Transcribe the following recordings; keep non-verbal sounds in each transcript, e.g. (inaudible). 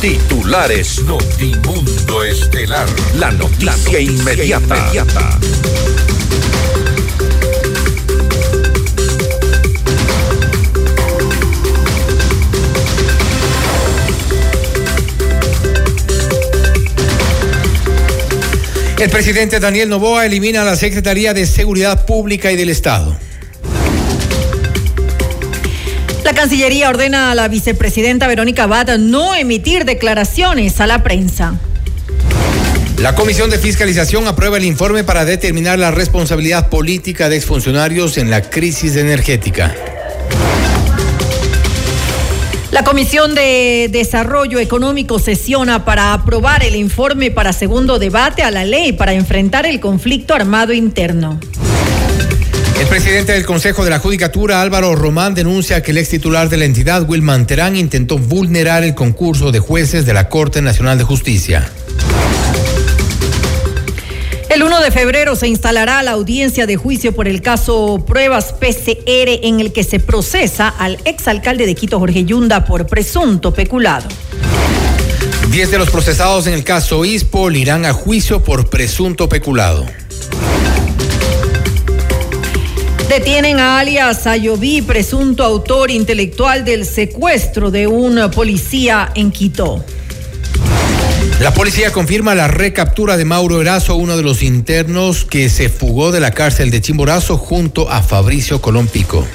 Titulares Notimundo Estelar. La noticia, inmediata. El presidente Daniel Novoa elimina la Secretaría de Seguridad Pública y del Estado. La Cancillería ordena a la vicepresidenta Verónica Abad no emitir declaraciones a la prensa. La Comisión de Fiscalización aprueba el informe para determinar la responsabilidad política de exfuncionarios en la crisis energética. La Comisión de Desarrollo Económico sesiona para aprobar el informe para segundo debate a la ley para enfrentar el conflicto armado interno. El presidente del Consejo de la Judicatura, Álvaro Román, denuncia que el ex titular de la entidad, Wilman Terán, intentó vulnerar el concurso de jueces de la Corte Nacional de Justicia. El 1 de febrero se instalará la audiencia de juicio por el caso Pruebas PCR en el que se procesa al exalcalde de Quito, Jorge Yunda, por presunto peculado. Diez de los procesados en el caso ISPOL irán a juicio por presunto peculado. Detienen a alias Ayoví, presunto autor intelectual del secuestro de un policía en Quito. La policía confirma la recaptura de Mauro Erazo, uno de los internos que se fugó de la cárcel de Chimborazo junto a Fabricio Colompico.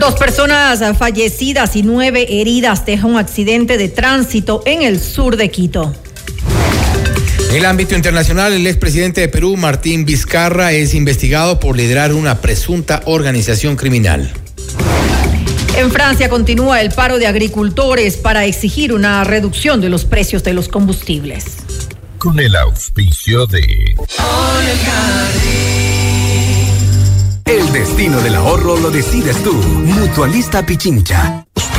Dos personas fallecidas y nueve heridas deja un accidente de tránsito en el sur de Quito. En el ámbito internacional, el expresidente de Perú, Martín Vizcarra, es investigado por liderar una presunta organización criminal. En Francia continúa el paro de agricultores para exigir una reducción de los precios de los combustibles. Con el auspicio de... El destino del ahorro lo decides tú. Mutualista Pichincha.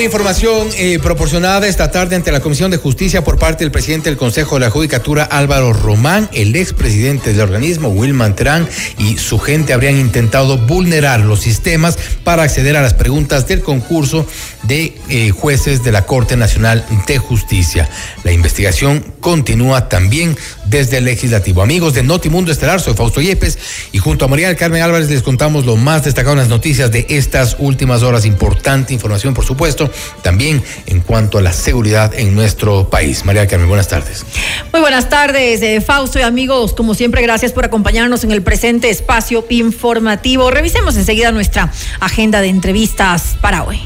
Información eh, proporcionada esta tarde ante la Comisión de Justicia por parte del presidente del Consejo de la Judicatura, Álvaro Román, el expresidente del organismo, Wilman Terán, y su gente habrían intentado vulnerar los sistemas para acceder a las preguntas del concurso de eh, jueces de la Corte Nacional de Justicia. La investigación continúa también desde el legislativo. Amigos de Notimundo Estelar, soy Fausto Yepes y junto a María del Carmen Álvarez les contamos lo más destacado en las noticias de estas últimas horas. Importante información, por supuesto, también en cuanto a la seguridad en nuestro país. María del Carmen, buenas tardes. Muy buenas tardes, eh, Fausto y amigos. Como siempre, gracias por acompañarnos en el presente espacio informativo. Revisemos enseguida nuestra agenda de entrevistas para hoy.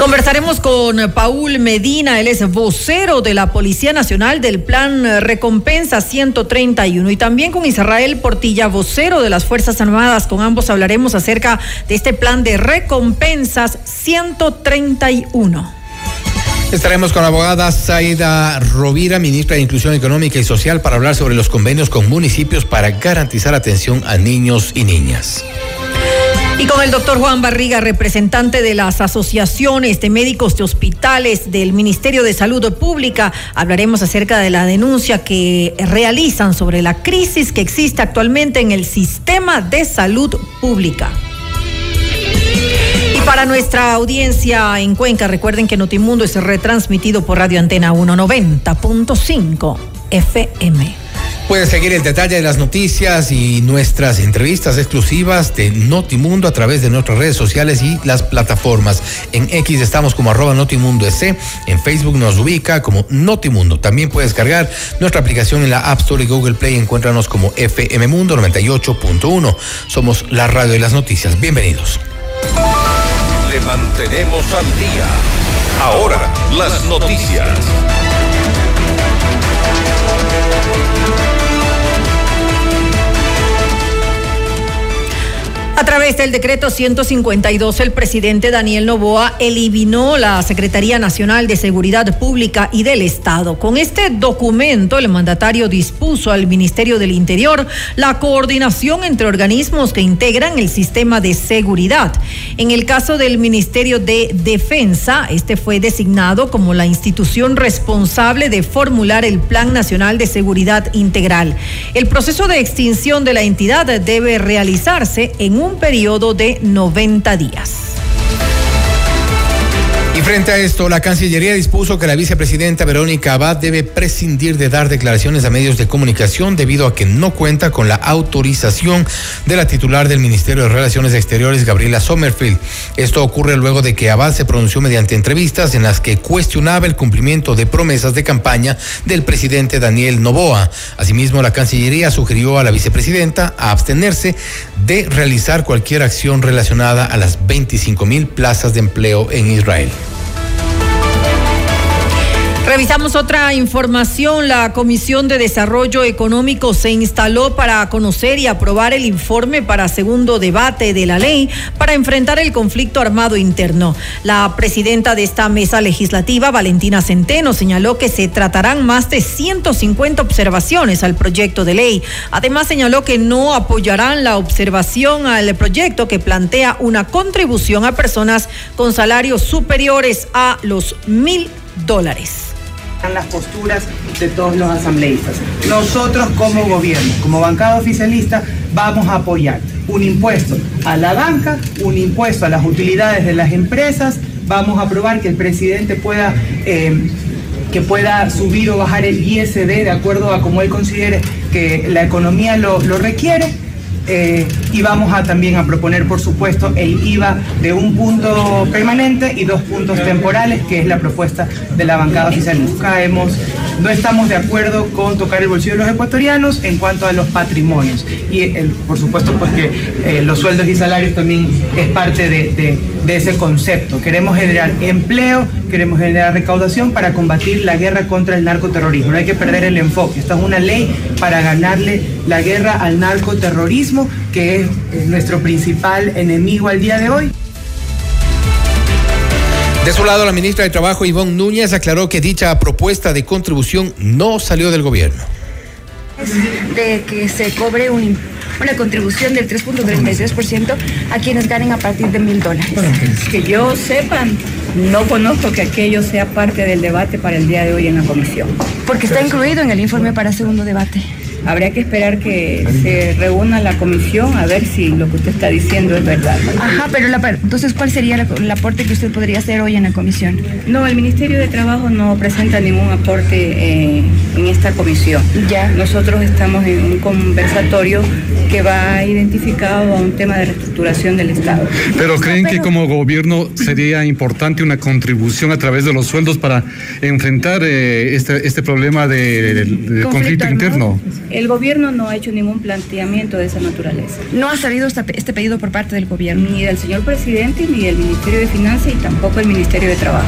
Conversaremos con Paul Medina, él es vocero de la Policía Nacional del Plan Recompensa 131 y también con Israel Portilla, vocero de las Fuerzas Armadas. Con ambos hablaremos acerca de este plan de recompensas 131. Estaremos con la abogada Zaida Rovira, ministra de Inclusión Económica y Social, para hablar sobre los convenios con municipios para garantizar atención a niños y niñas. Y con el doctor Juan Barriga, representante de las asociaciones de médicos de hospitales del Ministerio de Salud Pública, hablaremos acerca de la denuncia que realizan sobre la crisis que existe actualmente en el sistema de salud pública. Y para nuestra audiencia en Cuenca, recuerden que Notimundo es retransmitido por Radio Antena 190.5 FM. Puedes seguir el detalle de las noticias y nuestras entrevistas exclusivas de Notimundo a través de nuestras redes sociales y las plataformas. En X estamos como arroba Notimundo S, en Facebook nos ubica como Notimundo. También puedes cargar nuestra aplicación en la App Store y Google Play. Encuéntranos como FM Mundo 98.1. Somos la radio de las noticias. Bienvenidos. Le mantenemos al día. Ahora, las noticias. A través del decreto 152, el presidente Daniel Novoa eliminó la Secretaría Nacional de Seguridad Pública y del Estado. Con este documento, el mandatario dispuso al Ministerio del Interior la coordinación entre organismos que integran el sistema de seguridad. En el caso del Ministerio de Defensa, este fue designado como la institución responsable de formular el Plan Nacional de Seguridad Integral. El proceso de extinción de la entidad debe realizarse en un periodo de 90 días. Y frente a esto, la Cancillería dispuso que la vicepresidenta Verónica Abad debe prescindir de dar declaraciones a medios de comunicación debido a que no cuenta con la autorización de la titular del Ministerio de Relaciones Exteriores, Gabriela Sommerfield. Esto ocurre luego de que Abad se pronunció mediante entrevistas en las que cuestionaba el cumplimiento de promesas de campaña del presidente Daniel Novoa. Asimismo, la Cancillería sugirió a la vicepresidenta a abstenerse de realizar cualquier acción relacionada a las 25 mil plazas de empleo en Israel. Revisamos otra información. La Comisión de Desarrollo Económico se instaló para conocer y aprobar el informe para segundo debate de la ley para enfrentar el conflicto armado interno. La presidenta de esta mesa legislativa, Valentina Centeno, señaló que se tratarán más de 150 observaciones al proyecto de ley. Además, señaló que no apoyarán la observación al proyecto que plantea una contribución a personas con salarios superiores a los mil dólares. Las posturas de todos los asambleístas. Nosotros como gobierno, como bancada oficialista, vamos a apoyar un impuesto a la banca, un impuesto a las utilidades de las empresas, vamos a aprobar que el presidente pueda... Eh, que pueda subir o bajar el ISD de acuerdo a como él considere que la economía lo, lo requiere eh, y vamos a también a proponer, por supuesto, el IVA de un punto permanente y dos puntos temporales, que es la propuesta de la bancada oficial. Hemos, no estamos de acuerdo con tocar el bolsillo de los ecuatorianos en cuanto a los patrimonios. Y por supuesto, pues que eh, los sueldos y salarios también es parte de, de ese concepto. Queremos generar empleo, queremos generar recaudación para combatir la guerra contra el narcoterrorismo. No hay que perder el enfoque. Esta es una ley para ganarle la guerra al narcoterrorismo, que es nuestro principal enemigo al día de hoy. De su lado, la ministra de Trabajo, Ivonne Núñez, aclaró que dicha propuesta de contribución no salió del gobierno. De que se cobre un una contribución del 3.33% a quienes ganen a partir de mil dólares. Que yo sepan, no conozco que aquello sea parte del debate para el día de hoy en la comisión. Porque está incluido en el informe para segundo debate. Habría que esperar que se reúna la comisión a ver si lo que usted está diciendo es verdad. Ajá, pero entonces, ¿cuál sería el aporte que usted podría hacer hoy en la comisión? No, el Ministerio de Trabajo no presenta ningún aporte eh, en esta comisión. Ya. Nosotros estamos en un conversatorio que va identificado a un tema de reestructuración del Estado. Pero creen que como gobierno sería importante una contribución a través de los sueldos para enfrentar eh, este, este problema de, conflicto interno. El gobierno no ha hecho ningún planteamiento de esa naturaleza. No ha salido este pedido por parte del gobierno. Ni del señor presidente, ni del Ministerio de Finanzas y tampoco el Ministerio de Trabajo.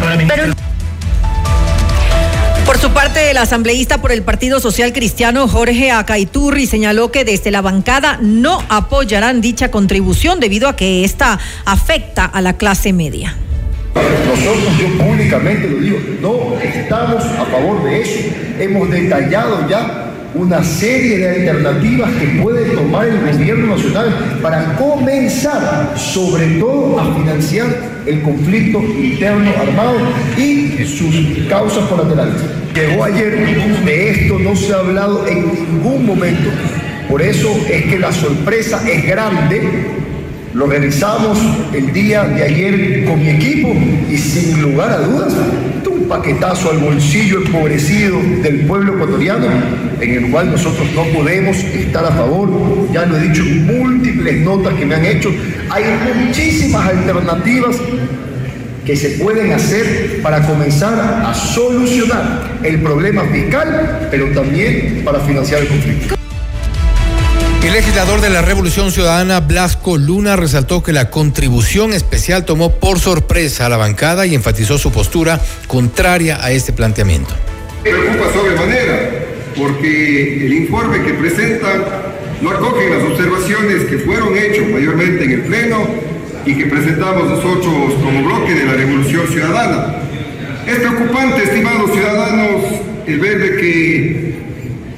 Por su parte, el asambleísta por el Partido Social Cristiano, Jorge Acaiturri, señaló que desde la bancada no apoyarán dicha contribución debido a que esta afecta a la clase media. Nosotros, yo públicamente lo digo, no estamos a favor de eso. Hemos detallado ya una serie de alternativas que puede tomar el gobierno nacional para comenzar sobre todo a financiar el conflicto interno armado y sus causas colaterales. Llegó ayer, de esto no se ha hablado en ningún momento, por eso es que la sorpresa es grande. Lo realizamos el día de ayer con mi equipo y sin lugar a dudas, paquetazo al bolsillo empobrecido del pueblo ecuatoriano en el cual nosotros no podemos estar a favor. Ya lo he dicho en múltiples notas que me han hecho. Hay muchísimas alternativas que se pueden hacer para comenzar a solucionar el problema fiscal, pero también para financiar el conflicto. El legislador de la Revolución Ciudadana, Blasco Luna, resaltó que la contribución especial tomó por sorpresa a la bancada y enfatizó su postura contraria a este planteamiento. Preocupa sobremanera porque el informe que presentan no acoge las observaciones que fueron hechas mayormente en el Pleno y que presentamos nosotros como bloque de la Revolución Ciudadana. Es preocupante, estimados ciudadanos, el ver de que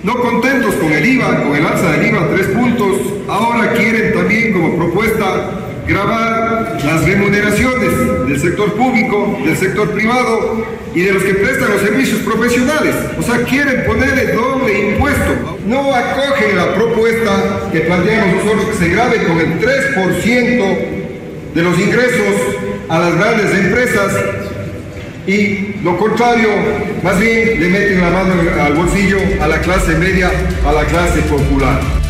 no contentos con el IVA, con el alza del IVA tres puntos, ahora quieren también como propuesta grabar las remuneraciones del sector público, del sector privado y de los que prestan los servicios profesionales. O sea, quieren ponerle doble impuesto. No acogen la propuesta que planteamos nosotros que se grabe con el 3% de los ingresos a las grandes empresas y lo contrario, más bien le meten la mano al bolsillo a la clase media, a la clase popular.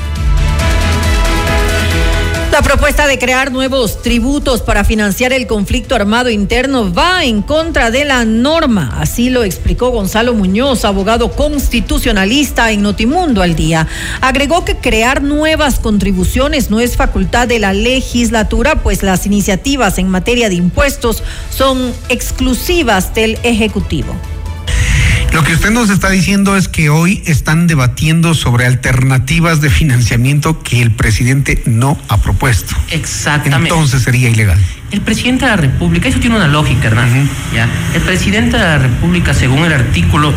La propuesta de crear nuevos tributos para financiar el conflicto armado interno va en contra de la norma. Así lo explicó Gonzalo Muñoz, abogado constitucionalista en Notimundo al día. Agregó que crear nuevas contribuciones no es facultad de la legislatura, pues las iniciativas en materia de impuestos son exclusivas del Ejecutivo. Lo que usted nos está diciendo es que hoy están debatiendo sobre alternativas de financiamiento que el presidente no ha propuesto. Exactamente. Entonces sería ilegal. El presidente de la República, eso tiene una lógica, Hernán. ¿ya? El presidente de la República, según el artículo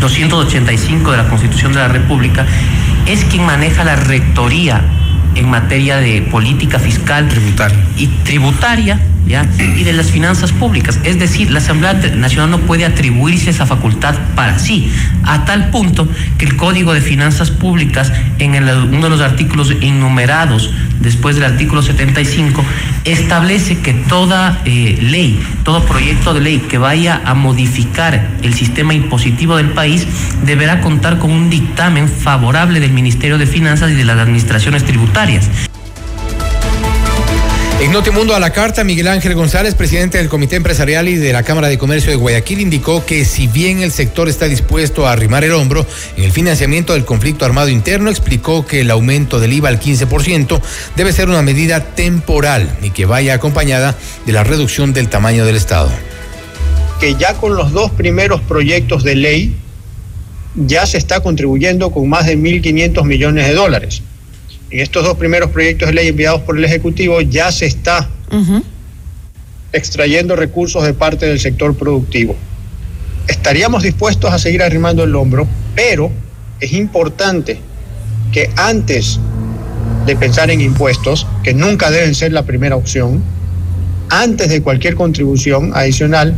285 de la Constitución de la República, es quien maneja la rectoría en materia de política fiscal tributaria. y tributaria ¿ya? y de las finanzas públicas. Es decir, la Asamblea Nacional no puede atribuirse esa facultad para sí, a tal punto que el Código de Finanzas Públicas, en el, uno de los artículos enumerados después del artículo 75, establece que toda eh, ley, todo proyecto de ley que vaya a modificar el sistema impositivo del país deberá contar con un dictamen favorable del Ministerio de Finanzas y de las administraciones tributarias. En Notimundo a la carta, Miguel Ángel González, presidente del Comité Empresarial y de la Cámara de Comercio de Guayaquil, indicó que si bien el sector está dispuesto a arrimar el hombro en el financiamiento del conflicto armado interno, explicó que el aumento del IVA al 15% debe ser una medida temporal y que vaya acompañada de la reducción del tamaño del Estado. Que ya con los dos primeros proyectos de ley ya se está contribuyendo con más de 1.500 millones de dólares en estos dos primeros proyectos de ley enviados por el Ejecutivo ya se está extrayendo recursos de parte del sector productivo. Estaríamos dispuestos a seguir arrimando el hombro, pero es importante que antes de pensar en impuestos, que nunca deben ser la primera opción, antes de cualquier contribución adicional,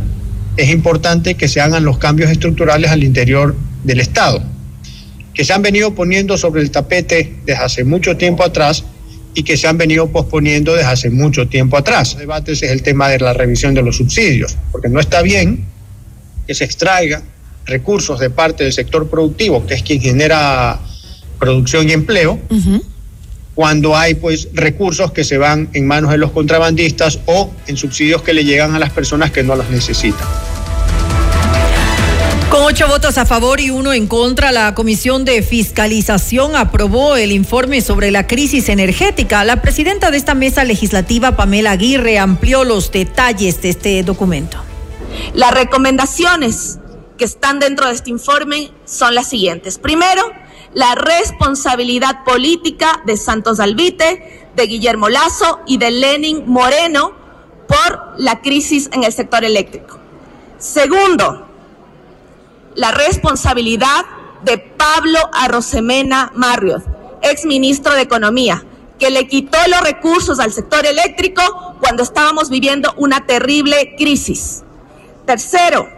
es importante que se hagan los cambios estructurales al interior del Estado que se han venido poniendo sobre el tapete desde hace mucho tiempo atrás y que se han venido posponiendo desde hace mucho tiempo atrás. El debate es el tema de la revisión de los subsidios, porque no está bien que se extraiga recursos de parte del sector productivo, que es quien genera producción y empleo, cuando hay pues recursos que se van en manos de los contrabandistas o en subsidios que le llegan a las personas que no los necesitan. Con ocho votos a favor y uno en contra, la Comisión de Fiscalización aprobó el informe sobre la crisis energética. La presidenta de esta mesa legislativa, Pamela Aguirre, amplió los detalles de este documento. Las recomendaciones que están dentro de este informe son las siguientes. Primero, la responsabilidad política de Santos Albite, de Guillermo Lazo y de Lenin Moreno por la crisis en el sector eléctrico. Segundo, la responsabilidad de Pablo Arrosemena Marriott, ex ministro de Economía, que le quitó los recursos al sector eléctrico cuando estábamos viviendo una terrible crisis. Tercero,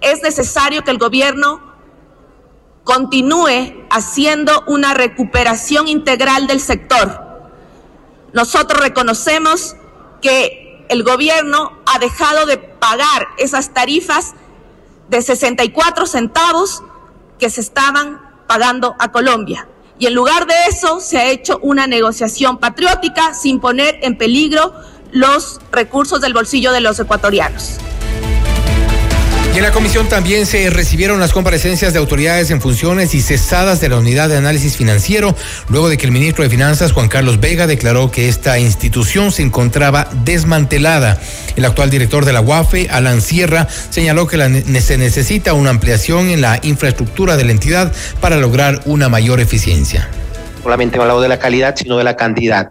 es necesario que el gobierno continúe haciendo una recuperación integral del sector. Nosotros reconocemos que el gobierno ha dejado de pagar esas tarifas de 64 centavos que se estaban pagando a Colombia. Y en lugar de eso se ha hecho una negociación patriótica sin poner en peligro los recursos del bolsillo de los ecuatorianos. En la comisión también se recibieron las comparecencias de autoridades en funciones y cesadas de la unidad de análisis financiero, luego de que el ministro de Finanzas, Juan Carlos Vega, declaró que esta institución se encontraba desmantelada. El actual director de la UAFE, Alan Sierra, señaló que se necesita una ampliación en la infraestructura de la entidad para lograr una mayor eficiencia solamente hablado de la calidad, sino de la cantidad.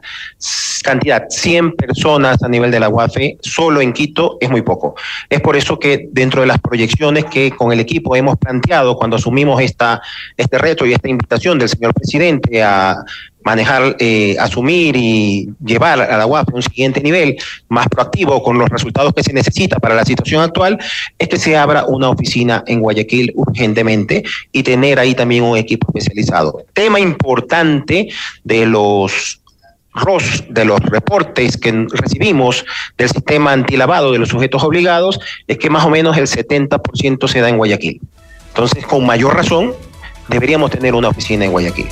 Cantidad, 100 personas a nivel de la UAFE, solo en Quito es muy poco. Es por eso que dentro de las proyecciones que con el equipo hemos planteado cuando asumimos esta, este reto y esta invitación del señor presidente a manejar, eh, asumir y llevar a la UAF a un siguiente nivel más proactivo con los resultados que se necesita para la situación actual, es que se abra una oficina en Guayaquil urgentemente y tener ahí también un equipo especializado. Tema importante de los de los reportes que recibimos del sistema antilavado de los sujetos obligados, es que más o menos el 70% se da en Guayaquil. Entonces, con mayor razón, deberíamos tener una oficina en Guayaquil.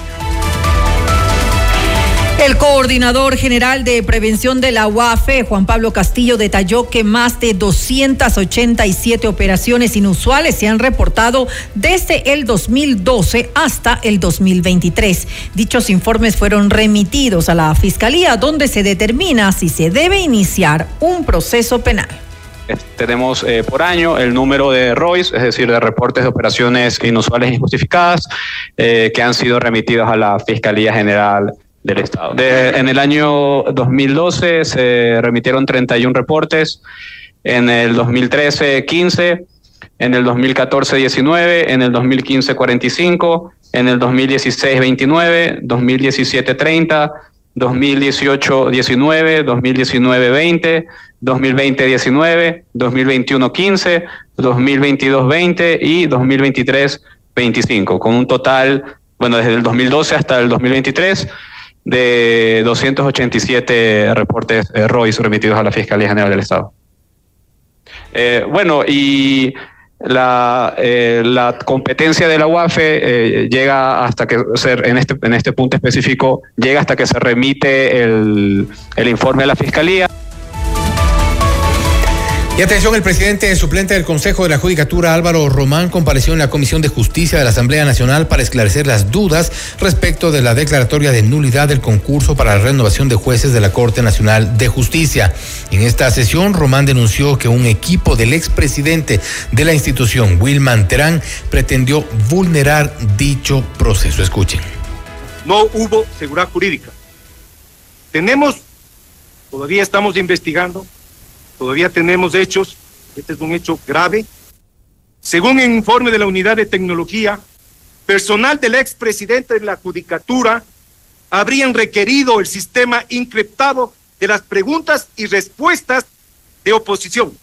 El coordinador general de prevención de la UAFE, Juan Pablo Castillo, detalló que más de 287 operaciones inusuales se han reportado desde el 2012 hasta el 2023. Dichos informes fueron remitidos a la Fiscalía, donde se determina si se debe iniciar un proceso penal tenemos eh, por año el número de ROIs, es decir, de reportes de operaciones inusuales e injustificadas, eh, que han sido remitidos a la Fiscalía General del Estado. en el año 2012 se remitieron 31 reportes, en el 2013 15, en el 2014 19, en el 2015 45, en el 2016 29, 2017 30, 2018 19, 2019 20, 2020 19, 2021 15, 2022 20 y 2023 25, con un total, bueno, desde el 2012 hasta el 2023 de 287 reportes eh, ROIs remitidos a la Fiscalía General del Estado. Eh, bueno, y la, eh, la, competencia de la UAFE llega hasta que, en, este, en este punto específico, llega hasta que se remite el, el informe a la Fiscalía. Y atención, el presidente suplente del Consejo de la Judicatura, Álvaro Román, compareció en la Comisión de Justicia de la Asamblea Nacional para esclarecer las dudas respecto de la declaratoria de nulidad del concurso para la renovación de jueces de la Corte Nacional de Justicia. En esta sesión, Román denunció que un equipo del expresidente de la institución, Wilman Terán, pretendió vulnerar dicho proceso. Escuchen. No hubo seguridad jurídica. Tenemos, todavía estamos investigando, Todavía tenemos hechos, este es un hecho grave. Según el informe de la Unidad de Tecnología, personal del expresidente de la Judicatura habrían requerido el sistema encriptado de las preguntas y respuestas de oposición.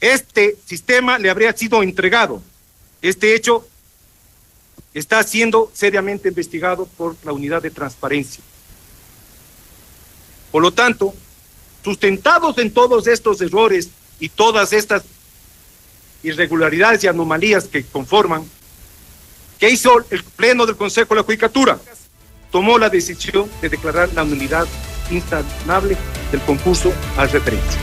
Este sistema le habría sido entregado. Este hecho está siendo seriamente investigado por la unidad de transparencia. Por lo tanto, sustentados en todos estos errores y todas estas irregularidades y anomalías que conforman, ¿qué hizo el Pleno del Consejo de la Judicatura? Tomó la decisión de declarar la nulidad instanable del concurso al referencia.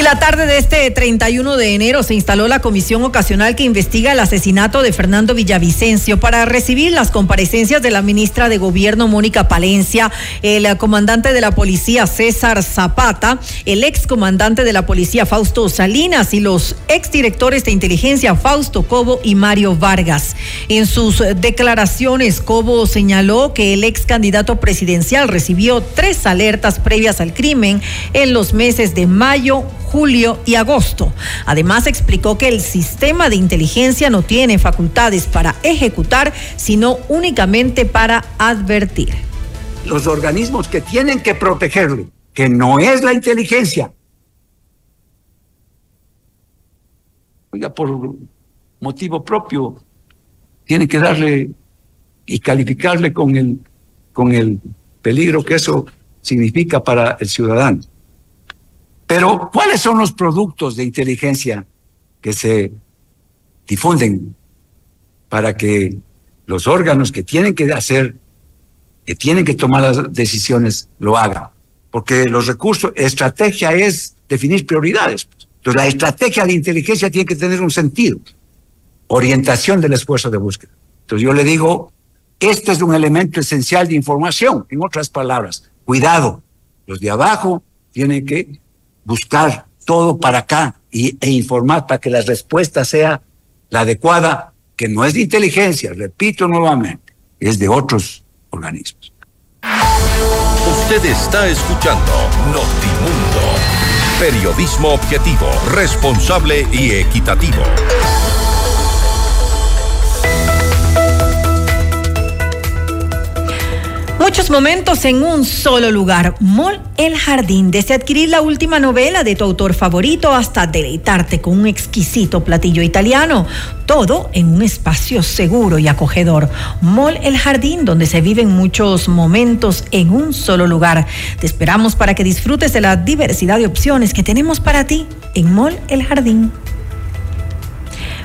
Y la tarde de este 31 de enero se instaló la comisión ocasional que investiga el asesinato de Fernando Villavicencio para recibir las comparecencias de la ministra de Gobierno Mónica Palencia, el comandante de la policía César Zapata, el ex comandante de la policía Fausto Salinas y los exdirectores de inteligencia Fausto Cobo y Mario Vargas. En sus declaraciones, Cobo señaló que el ex candidato presidencial recibió tres alertas previas al crimen en los meses de mayo, julio y agosto. Además, explicó que el sistema de inteligencia no tiene facultades para ejecutar, sino únicamente para advertir. Los organismos que tienen que protegerlo, que no es la inteligencia, oiga, por motivo propio, tiene que darle y calificarle con el, con el peligro que eso significa para el ciudadano. Pero, ¿cuáles son los productos de inteligencia que se difunden para que los órganos que tienen que hacer, que tienen que tomar las decisiones, lo hagan. Porque los recursos, estrategia es definir prioridades. Entonces la estrategia de inteligencia tiene que tener un sentido, orientación del esfuerzo de búsqueda. Entonces yo le digo, este es un elemento esencial de información. En otras palabras, cuidado, los de abajo tienen que buscar todo para acá y, e informar para que la respuesta sea la adecuada, que no es de inteligencia, repito nuevamente, es de otros organismos. Usted está escuchando Notimundo. Periodismo objetivo, responsable y equitativo. Muchos momentos en un solo lugar. Mall El Jardín. Desde adquirir la última novela de tu autor favorito hasta deleitarte con un exquisito platillo italiano. Todo en un espacio seguro y acogedor. Mall El Jardín, donde se viven muchos momentos en un solo lugar. Te esperamos para que disfrutes de la diversidad de opciones que tenemos para ti en Mall El Jardín.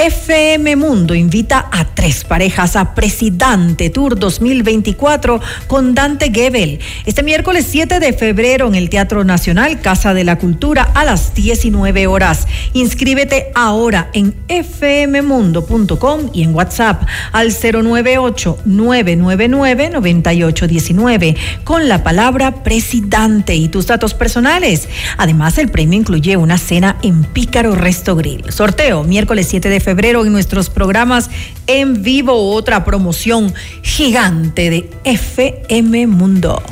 FM Mundo invita a tres parejas a Presidente Tour 2024 con Dante Gebel. Este miércoles 7 de febrero en el Teatro Nacional, Casa de la Cultura, a las 19 horas. Inscríbete ahora en fmmundo.com y en WhatsApp al 098-999-9819 con la palabra Presidente y tus datos personales. Además, el premio incluye una cena en Pícaro Resto Grill. Sorteo miércoles 7 de febrero febrero en nuestros programas en vivo, otra promoción gigante de FM Mundo.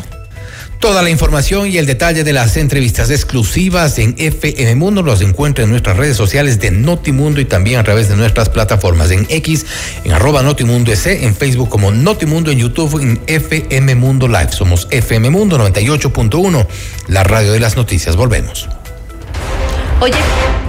Toda la información y el detalle de las entrevistas exclusivas en FM Mundo los encuentra en nuestras redes sociales de Notimundo y también a través de nuestras plataformas en X, en arroba Notimundo S, en Facebook como Notimundo, en YouTube, en FM Mundo Live. Somos FM Mundo 98.1, la radio de las noticias. Volvemos. Oye.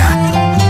Yeah.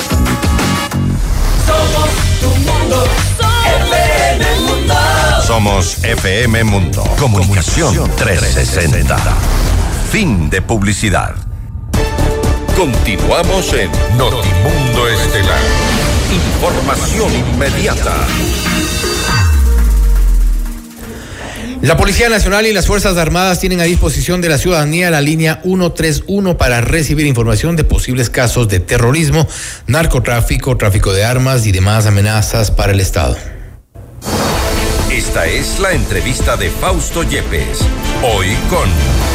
Mundo. FM Mundo. Somos FM Mundo. Comunicación 360. Fin de publicidad. Continuamos en Notimundo Estelar. Información inmediata. La Policía Nacional y las Fuerzas Armadas tienen a disposición de la ciudadanía la línea 131 para recibir información de posibles casos de terrorismo, narcotráfico, tráfico de armas y demás amenazas para el Estado. Esta es la entrevista de Fausto Yepes. Hoy con...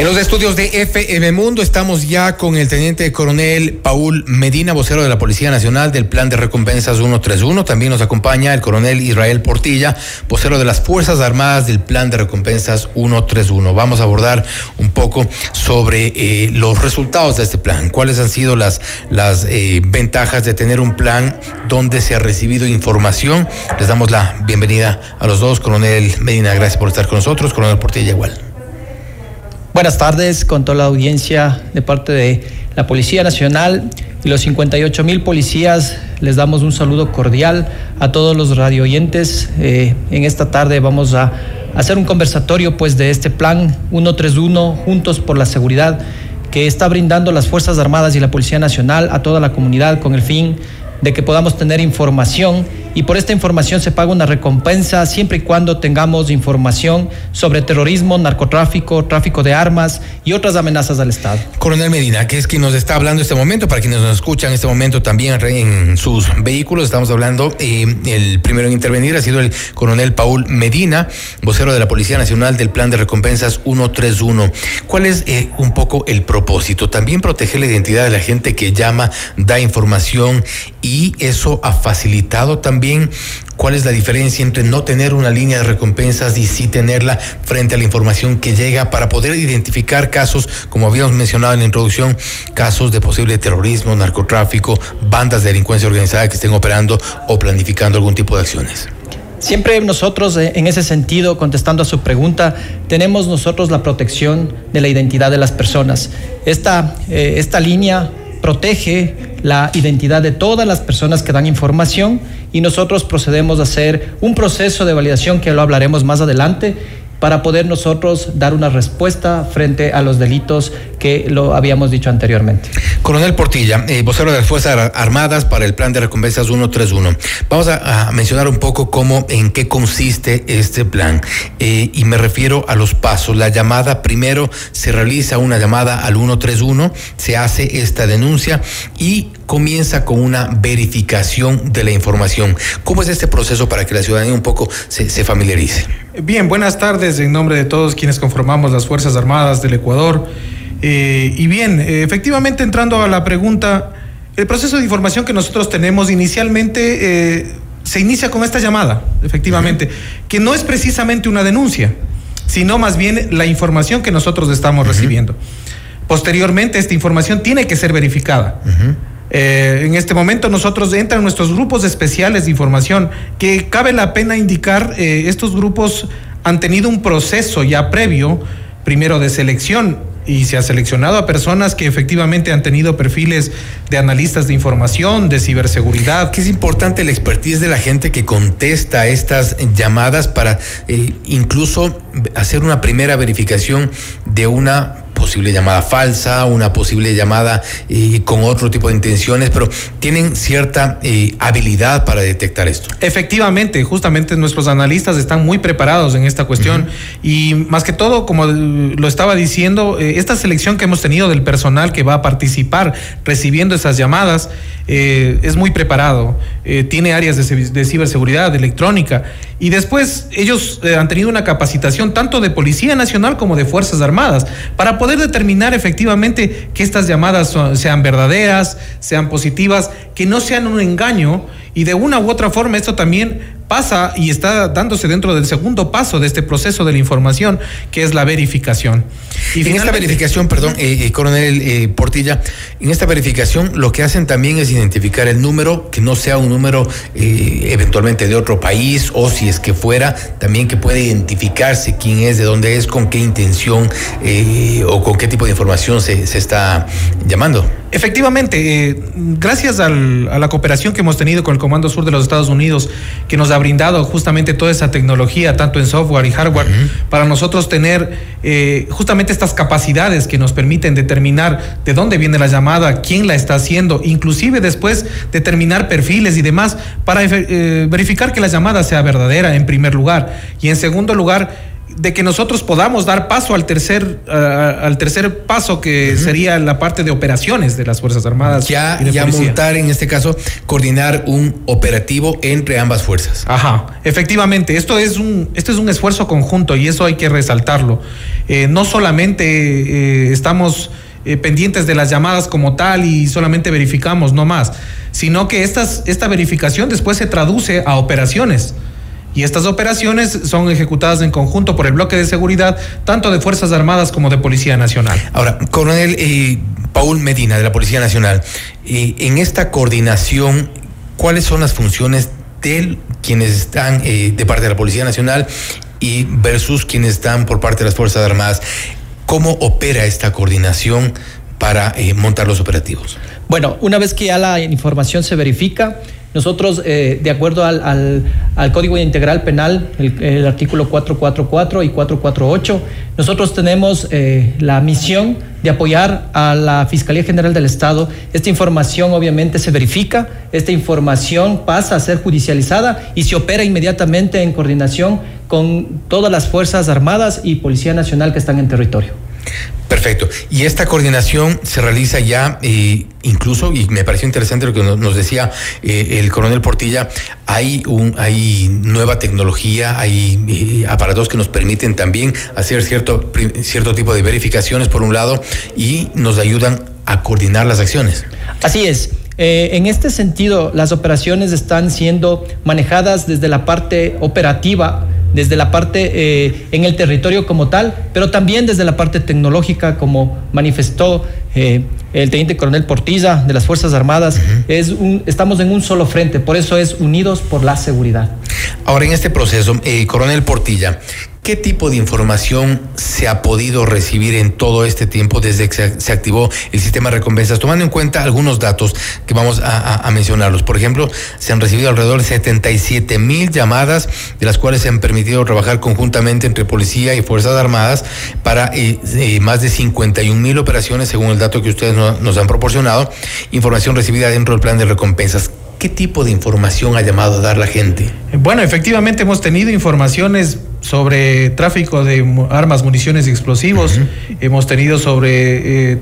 En los estudios de FM Mundo estamos ya con el teniente coronel Paul Medina, vocero de la Policía Nacional del Plan de Recompensas 131. También nos acompaña el coronel Israel Portilla, vocero de las Fuerzas Armadas del Plan de Recompensas 131. Vamos a abordar un poco sobre eh, los resultados de este plan, cuáles han sido las, las eh, ventajas de tener un plan donde se ha recibido información. Les damos la bienvenida a los dos. Coronel Medina, gracias por estar con nosotros. Coronel Portilla, igual. Buenas tardes con toda la audiencia de parte de la Policía Nacional y los 58 mil policías. Les damos un saludo cordial a todos los radio oyentes. Eh, en esta tarde vamos a hacer un conversatorio pues de este plan 131 Juntos por la Seguridad que está brindando las Fuerzas Armadas y la Policía Nacional a toda la comunidad con el fin de que podamos tener información y por esta información se paga una recompensa siempre y cuando tengamos información sobre terrorismo, narcotráfico, tráfico de armas y otras amenazas al Estado. Coronel Medina, que es quien nos está hablando en este momento, para quienes nos escuchan en este momento también en sus vehículos, estamos hablando, eh, el primero en intervenir ha sido el coronel Paul Medina, vocero de la Policía Nacional del Plan de Recompensas 131. ¿Cuál es eh, un poco el propósito? También proteger la identidad de la gente que llama, da información y eso ha facilitado también también cuál es la diferencia entre no tener una línea de recompensas y sí tenerla frente a la información que llega para poder identificar casos, como habíamos mencionado en la introducción, casos de posible terrorismo, narcotráfico, bandas de delincuencia organizada que estén operando o planificando algún tipo de acciones. Siempre nosotros, eh, en ese sentido, contestando a su pregunta, tenemos nosotros la protección de la identidad de las personas. Esta, eh, esta línea protege la identidad de todas las personas que dan información y nosotros procedemos a hacer un proceso de validación que lo hablaremos más adelante para poder nosotros dar una respuesta frente a los delitos que lo habíamos dicho anteriormente. Coronel Portilla, eh, vocero de las Fuerzas Armadas para el Plan de Recompensas 131. Vamos a, a mencionar un poco cómo, en qué consiste este plan. Eh, y me refiero a los pasos. La llamada, primero se realiza una llamada al 131, se hace esta denuncia y comienza con una verificación de la información. ¿Cómo es este proceso para que la ciudadanía un poco se, se familiarice? Bien, buenas tardes en nombre de todos quienes conformamos las Fuerzas Armadas del Ecuador. Eh, y bien, eh, efectivamente entrando a la pregunta, el proceso de información que nosotros tenemos inicialmente eh, se inicia con esta llamada, efectivamente, que no es precisamente una denuncia, sino más bien la información que nosotros estamos recibiendo. Posteriormente, esta información tiene que ser verificada. Eh, en este momento nosotros entran nuestros grupos especiales de información, que cabe la pena indicar, eh, estos grupos han tenido un proceso ya previo, primero de selección, y se ha seleccionado a personas que efectivamente han tenido perfiles de analistas de información, de ciberseguridad. Que es importante la expertise de la gente que contesta estas llamadas para eh, incluso hacer una primera verificación de una posible llamada falsa, una posible llamada eh, con otro tipo de intenciones, pero tienen cierta eh, habilidad para detectar esto. Efectivamente, justamente nuestros analistas están muy preparados en esta cuestión. Y más que todo, como lo estaba diciendo, eh, esta selección que hemos tenido del personal que va a participar recibiendo esas llamadas es muy preparado, tiene áreas de, ciberseguridad, de electrónica. Y después ellos han tenido una capacitación tanto de Policía Nacional como de Fuerzas Armadas para poder determinar efectivamente que estas llamadas sean verdaderas, sean positivas, que no sean un engaño y de una u otra forma esto también pasa y está dándose dentro del segundo paso de este proceso de la información, que es la verificación. Y en esta verificación, perdón, eh, eh, coronel eh, Portilla, en esta verificación lo que hacen también es identificar el número, que no sea un número eventualmente de otro país o si es que fuera, también que pueda identificarse quién es, de dónde es, con qué intención o con qué tipo de información se, se está llamando. Efectivamente, gracias al, a la cooperación que hemos tenido con el Comando Sur de los Estados Unidos, que nos ha brindado justamente toda esa tecnología, tanto en software y hardware, para nosotros tener eh, justamente estas capacidades que nos permiten determinar de dónde viene la llamada, quién la está haciendo, inclusive después determinar perfiles y demás, para eh, verificar que la llamada sea verdadera en primer lugar. Y en segundo lugar, de que nosotros podamos dar paso al tercer al tercer paso que sería la parte de operaciones de las fuerzas armadas ya ya montar en este caso coordinar un operativo entre ambas fuerzas. Ajá efectivamente esto es un esto es un esfuerzo conjunto y eso hay que resaltarlo. Eh, no solamente eh, estamos eh, pendientes de las llamadas como tal y solamente verificamos no más sino que estas esta verificación después se traduce a operaciones y estas operaciones son ejecutadas en conjunto por el bloque de seguridad, tanto de Fuerzas Armadas como de Policía Nacional. Ahora, coronel eh, Paul Medina, de la Policía Nacional, eh, en esta coordinación, ¿cuáles son las funciones de quienes están eh, de parte de la Policía Nacional y versus quienes están por parte de las Fuerzas Armadas? ¿Cómo opera esta coordinación para montar los operativos? Bueno, una vez que ya la información se verifica, nosotros, eh, de acuerdo al, al, Código Integral Penal, el, artículo 444 y 448, nosotros tenemos eh, la misión de apoyar a la Fiscalía General del Estado. Esta información obviamente se verifica, esta información pasa a ser judicializada y se opera inmediatamente en coordinación con todas las Fuerzas Armadas y Policía Nacional que están en territorio. Perfecto. Y esta coordinación se realiza ya, eh, incluso, y me pareció interesante lo que nos, decía eh, el coronel Portilla, hay, un, hay nueva tecnología, hay eh, aparatos que nos permiten también hacer cierto, cierto tipo de verificaciones, por un lado, y nos ayudan a coordinar las acciones. Así es. en este sentido, las operaciones están siendo manejadas desde la parte operativa desde la parte eh, en el territorio como tal, pero también desde la parte tecnológica, como manifestó eh, el teniente coronel Portilla de las Fuerzas Armadas. es un, estamos en un solo frente, por eso es Unidos por la Seguridad. Ahora, en este proceso, eh, coronel Portilla, ¿Qué tipo de información se ha podido recibir en todo este tiempo desde que se, activó el sistema de recompensas? Tomando en cuenta algunos datos que vamos a, mencionarlos. Por ejemplo, se han recibido alrededor de 77 mil llamadas, de las cuales se han permitido trabajar conjuntamente entre policía y Fuerzas Armadas para eh, eh, más de 51 mil operaciones, según el dato que ustedes nos han proporcionado. Información recibida dentro del plan de recompensas. ¿Qué tipo de información ha llamado a dar la gente? Bueno, efectivamente hemos tenido informaciones sobre tráfico de armas, municiones y explosivos, hemos tenido sobre eh,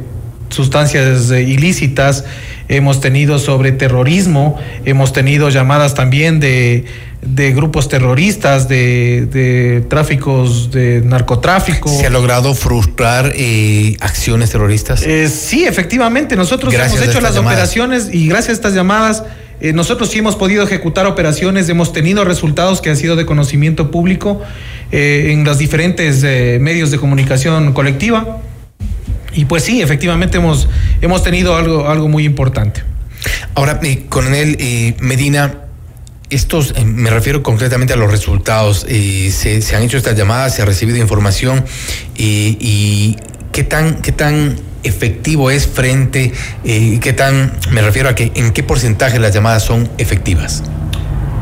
sustancias ilícitas, hemos tenido sobre terrorismo, hemos tenido llamadas también de, grupos terroristas, de, tráficos de narcotráfico. ¿Se ha logrado frustrar eh, acciones terroristas? Eh, sí, efectivamente, nosotros hemos hecho las operaciones y gracias a estas llamadas eh, nosotros sí hemos podido ejecutar operaciones, hemos tenido resultados que han sido de conocimiento público eh, en los diferentes eh, medios de comunicación colectiva. Y pues sí, efectivamente hemos, hemos tenido algo, algo muy importante. Ahora, coronel Medina, estos, me refiero concretamente a los resultados. Se, se, han hecho estas llamadas, se ha recibido información y qué tan, qué tan efectivo es frente, eh, qué tan, me refiero a que en qué porcentaje las llamadas son efectivas.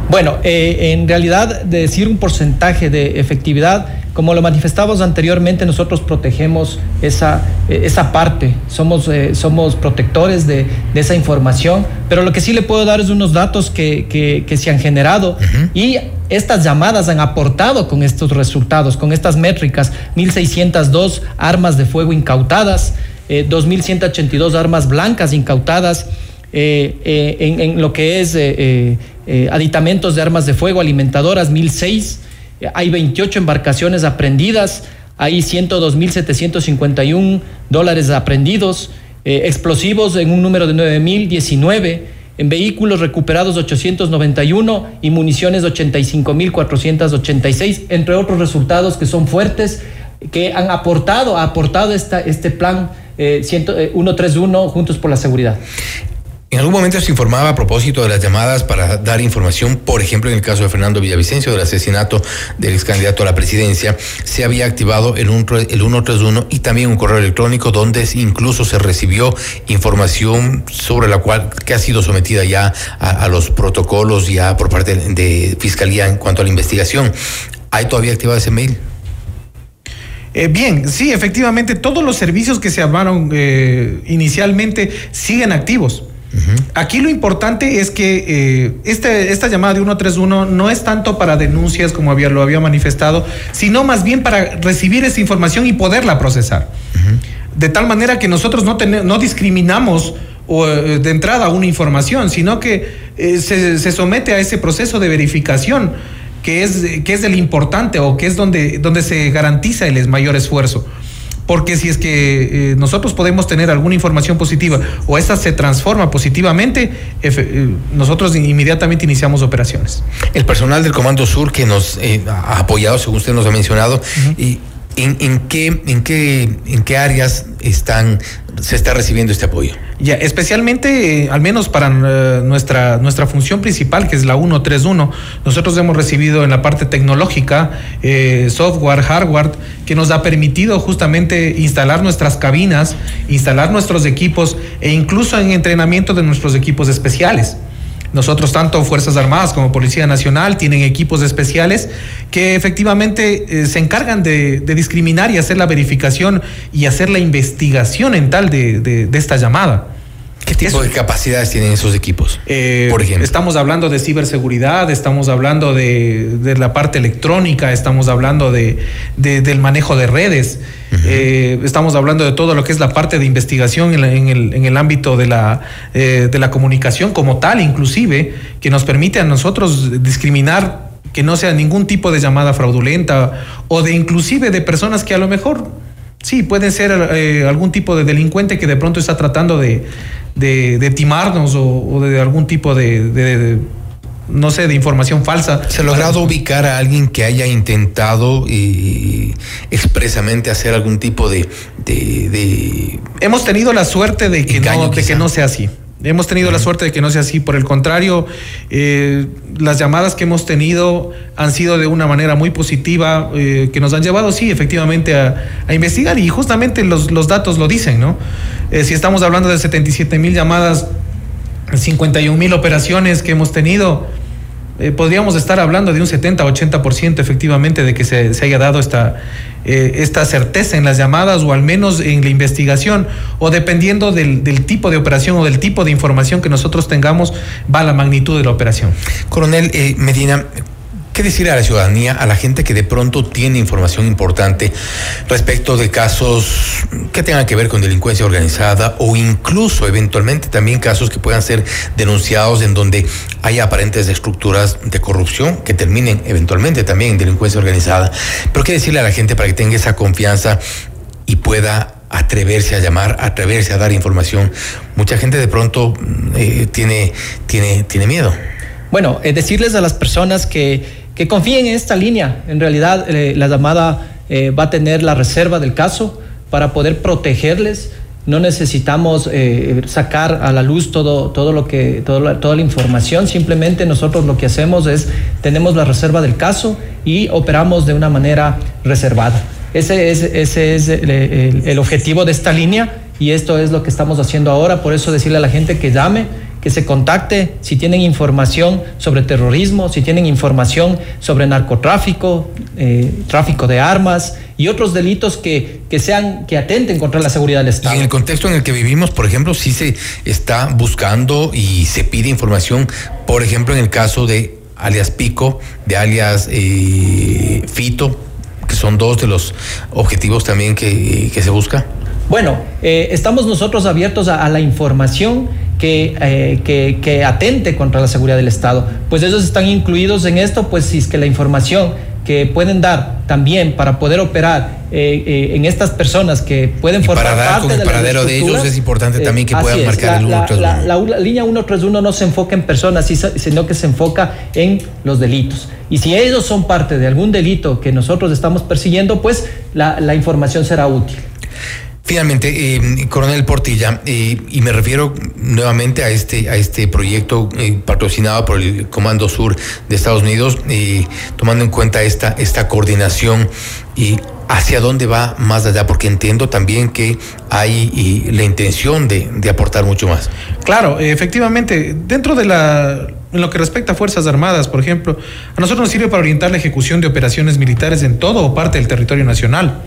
Bueno, eh, en realidad decir un porcentaje de efectividad, como lo manifestamos anteriormente, nosotros protegemos esa, eh, esa parte, somos, somos protectores de, esa información, pero lo que sí le puedo dar es unos datos que, se han generado. Y estas llamadas han aportado con estos resultados, con estas métricas, 1.602 armas de fuego incautadas, 2.182 eh, armas blancas incautadas eh, eh, en, lo que es aditamentos de armas de fuego, alimentadoras, 1.006. hay 28 embarcaciones aprendidas, hay 102.751 dólares aprendidos, explosivos en un número de 9.019 en vehículos recuperados 891 y municiones 85.486, entre otros resultados que son fuertes, que han aportado, ha aportado esta, este plan 131 eh, eh, Juntos por la Seguridad. En algún momento se informaba a propósito de las llamadas para dar información, por ejemplo, en el caso de Fernando Villavicencio, del asesinato del ex candidato a la presidencia, se había activado el, un, el 131 y también un correo electrónico donde incluso se recibió información sobre la cual que ha sido sometida ya a, a los protocolos ya por parte de Fiscalía en cuanto a la investigación. ¿Hay todavía activado ese mail? Eh, bien, sí, efectivamente, todos los servicios que se armaron eh, inicialmente siguen activos. Aquí lo importante es que eh, este, esta llamada de 131 no es tanto para denuncias como había, lo había manifestado, sino más bien para recibir esa información y poderla procesar. De tal manera que nosotros no, no discriminamos o, de entrada una información, sino que eh, se, se, somete a ese proceso de verificación que es, que es el importante o que es donde, donde se garantiza el mayor esfuerzo porque si es que eh, nosotros podemos tener alguna información positiva o esta se transforma positivamente, eh, nosotros inmediatamente iniciamos operaciones. El personal del Comando Sur que nos eh, ha apoyado, según usted nos ha mencionado, y ¿En, qué, en, qué, ¿En qué áreas están, se está recibiendo este apoyo? Especialmente, eh, al menos para eh, nuestra, nuestra función principal, que es la 131, nosotros hemos recibido en la parte tecnológica, eh, software, hardware, que nos ha permitido justamente instalar nuestras cabinas, instalar nuestros equipos e incluso en entrenamiento de nuestros equipos especiales. Nosotros, tanto Fuerzas Armadas como Policía Nacional, tienen equipos especiales que efectivamente eh, se encargan de, discriminar y hacer la verificación y hacer la investigación en tal de, de esta llamada. ¿Qué tipo de capacidades tienen esos equipos? Eh, por ejemplo. Estamos hablando de ciberseguridad, estamos hablando de, de la parte electrónica, estamos hablando de, del manejo de redes, uh -huh. eh, estamos hablando de todo lo que es la parte de investigación en, la, en, el, en el, ámbito de la, eh, de la comunicación como tal, inclusive, que nos permite a nosotros discriminar que no sea ningún tipo de llamada fraudulenta o de inclusive de personas que a lo mejor sí pueden ser eh, algún tipo de delincuente que de pronto está tratando de, de, de timarnos o, o, de algún tipo de, de, no sé, de información falsa. ¿Se ha logrado ubicar a alguien que haya intentado y expresamente hacer algún tipo de... Hemos tenido la suerte de que, engaño, no, de que no sea así. Hemos tenido la suerte de que no sea así. Por el contrario, eh, las llamadas que hemos tenido han sido de una manera muy positiva, eh, que nos han llevado, sí, efectivamente, a, a investigar. Y justamente los, los, datos lo dicen, ¿no? Eh, si estamos hablando de 77 mil llamadas, 51 mil operaciones que hemos tenido, eh, podríamos estar hablando de un 70-80% efectivamente de que se, haya dado esta, eh, esta certeza en las llamadas o al menos en la investigación o dependiendo del, del, tipo de operación o del tipo de información que nosotros tengamos va la magnitud de la operación. Coronel eh, Medina, ¿Qué decir a la ciudadanía, a la gente que de pronto tiene información importante respecto de casos que tengan que ver con delincuencia organizada o incluso eventualmente también casos que puedan ser denunciados en donde haya aparentes estructuras de corrupción que terminen eventualmente también en delincuencia organizada? Pero qué decirle a la gente para que tenga esa confianza y pueda atreverse a llamar, atreverse a dar información. Mucha gente de pronto eh, tiene, tiene, tiene miedo. Bueno, eh, decirles a las personas que que confíen en esta línea. En realidad, eh, la llamada eh, va a tener la reserva del caso para poder protegerles. No necesitamos eh, sacar a la luz todo, todo lo que, todo toda la información. Simplemente nosotros lo que hacemos es tenemos la reserva del caso y operamos de una manera reservada. Ese es, ese es el objetivo de esta línea y esto es lo que estamos haciendo ahora. Por eso decirle a la gente que llame que se contacte si tienen información sobre terrorismo, si tienen información sobre narcotráfico, eh, tráfico de armas y otros delitos que, que sean que atenten contra la seguridad del Estado. Y en el contexto en el que vivimos, por ejemplo, sí se está buscando y se pide información, por ejemplo, en el caso de alias Pico, de alias eh, Fito, que son dos de los objetivos también que, que se busca. Bueno, eh, estamos nosotros abiertos a, a la información que, eh, que, que, atente contra la seguridad del Estado. Pues ellos están incluidos en esto, pues si es que la información que pueden dar también para poder operar eh, eh, en estas personas que pueden y formar para dar parte con el de paradero de ellos es importante también que puedan es, marcar la, el 131. La, la, la, línea 131 no se enfoca en personas, sino que se enfoca en los delitos. Y si ellos son parte de algún delito que nosotros estamos persiguiendo, pues la información será útil. Finalmente, eh, Coronel Portilla, eh, y me refiero nuevamente a este, a este proyecto eh, patrocinado por el Comando Sur de Estados Unidos, tomando en cuenta esta, esta coordinación y hacia dónde va más allá, porque entiendo también que hay la intención de, de, aportar mucho más. Claro, efectivamente, dentro de la, en lo que respecta a Fuerzas Armadas, por ejemplo, a nosotros nos sirve para orientar la ejecución de operaciones militares en todo o parte del territorio nacional.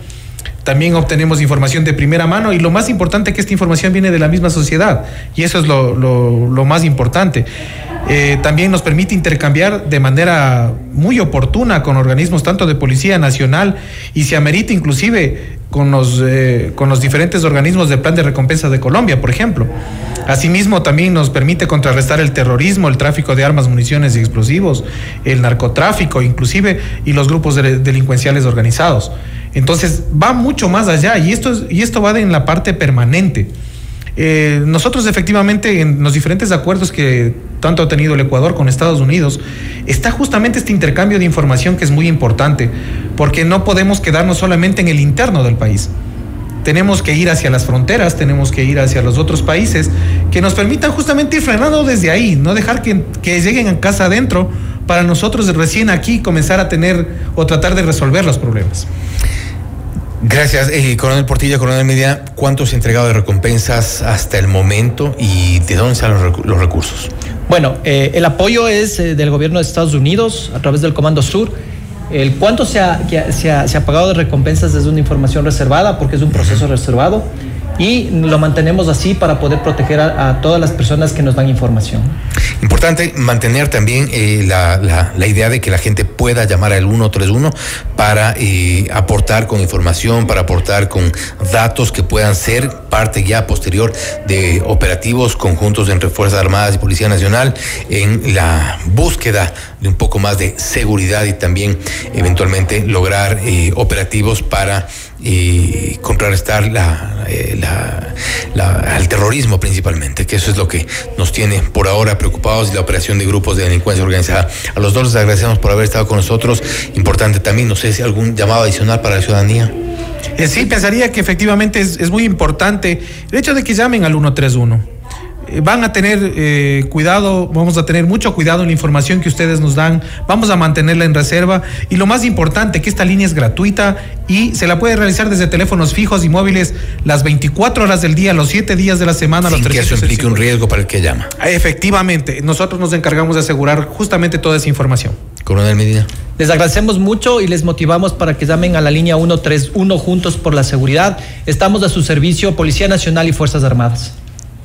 También obtenemos información de primera mano y lo más importante es que esta información viene de la misma sociedad y eso es lo, más importante. Eh, también nos permite intercambiar de manera muy oportuna con organismos tanto de Policía Nacional y se amerita inclusive con los, eh, con los diferentes organismos del Plan de Recompensa de Colombia, por ejemplo. Asimismo, también nos permite contrarrestar el terrorismo, el tráfico de armas, municiones y explosivos, el narcotráfico, inclusive, y los grupos delincuenciales organizados. Entonces va mucho más allá y esto, y esto va en la parte permanente. Eh, nosotros efectivamente en los diferentes acuerdos que tanto ha tenido el Ecuador con Estados Unidos, está justamente este intercambio de información que es muy importante, porque no podemos quedarnos solamente en el interno del país. Tenemos que ir hacia las fronteras, tenemos que ir hacia los otros países que nos permitan justamente ir frenando desde ahí, no dejar que, que lleguen a casa adentro para nosotros recién aquí comenzar a tener o tratar de resolver los problemas. Gracias, eh, Coronel Portilla, Coronel Media. ¿Cuántos entregado de recompensas hasta el momento y de dónde salen los recursos? Bueno, eh, el apoyo es eh, del gobierno de Estados Unidos a través del Comando Sur. El cuánto se ha, se ha, pagado de recompensas es una información reservada porque es un proceso reservado y lo mantenemos así para poder proteger a, todas las personas que nos dan información. Importante mantener también eh, la, idea de que la gente pueda llamar al 131 para eh, aportar con información, para aportar con datos que puedan ser parte ya posterior de operativos conjuntos entre Fuerzas Armadas y Policía Nacional en la búsqueda de un poco más de seguridad y también eventualmente lograr eh, operativos para y contrarrestar la, eh, la, al terrorismo principalmente, que eso es lo que nos tiene por ahora preocupados y la operación de grupos de delincuencia organizada. A los dos les agradecemos por haber estado con nosotros. Importante también, no sé si algún llamado adicional para la ciudadanía. Eh, sí, pensaría que efectivamente es, es muy importante el hecho de que llamen al 131 van a tener eh, cuidado, vamos a tener mucho cuidado en la información que ustedes nos dan, vamos a mantenerla en reserva y lo más importante, que esta línea es gratuita y se la puede realizar desde teléfonos fijos y móviles las 24 horas del día, los 7 días de la semana, los que eso implique un riesgo para el que llama. Efectivamente, nosotros nos encargamos de asegurar justamente toda esa información. Coronel Medina. Les agradecemos mucho y les motivamos para que llamen a la línea 131 Juntos por la Seguridad. Estamos a su servicio, Policía Nacional y Fuerzas Armadas.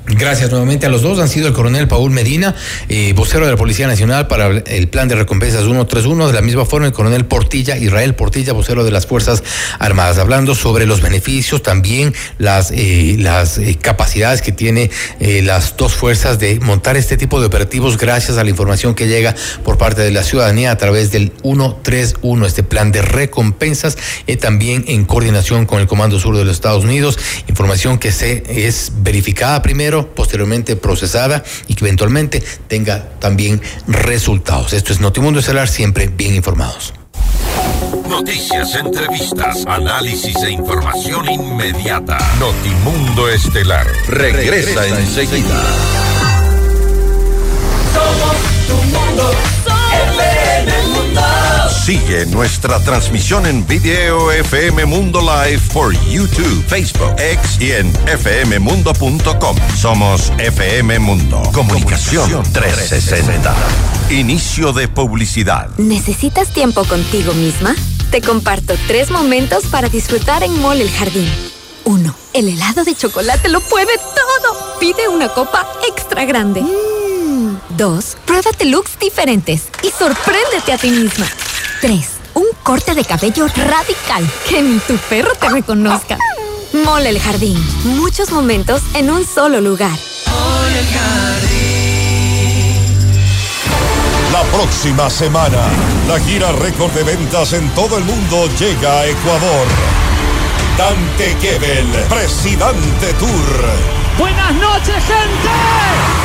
Gracias nuevamente a los dos. Han sido el coronel Paul Medina, eh, vocero de la Policía Nacional para el plan de recompensas 131. De la misma forma, el coronel Portilla, Israel Portilla, vocero de las Fuerzas Armadas, hablando sobre los beneficios, también las, eh, las eh, capacidades que tiene las dos fuerzas de montar este tipo de operativos gracias a la información que llega por parte de la ciudadanía a través del 131, este plan de recompensas, también en coordinación con el Comando Sur de los Estados Unidos. Información que se es verificada primero posteriormente procesada y que eventualmente tenga también resultados. Esto es Notimundo Estelar, siempre bien informados. Noticias, entrevistas, análisis e información inmediata. Notimundo Estelar regresa, enseguida. Somos tu mundo, Sigue nuestra transmisión en video FM Mundo Live por YouTube, Facebook, X y en fmmundo.com. Somos FM Mundo. Comunicación 360. Inicio de publicidad. ¿Necesitas tiempo contigo misma? Te comparto tres momentos para disfrutar en Mall El Jardín. Uno, El helado de chocolate lo puede todo. Pide una copa extra grande. Mm. Dos, Pruébate looks diferentes y sorpréndete a ti misma. 3. Un corte de cabello radical. Que ni tu perro te reconozca. Mole el jardín. Muchos momentos en un solo lugar. Mole el jardín. La próxima semana, la gira récord de ventas en todo el mundo llega a Ecuador. Dante Gebel, Presidente Tour. Buenas noches, gente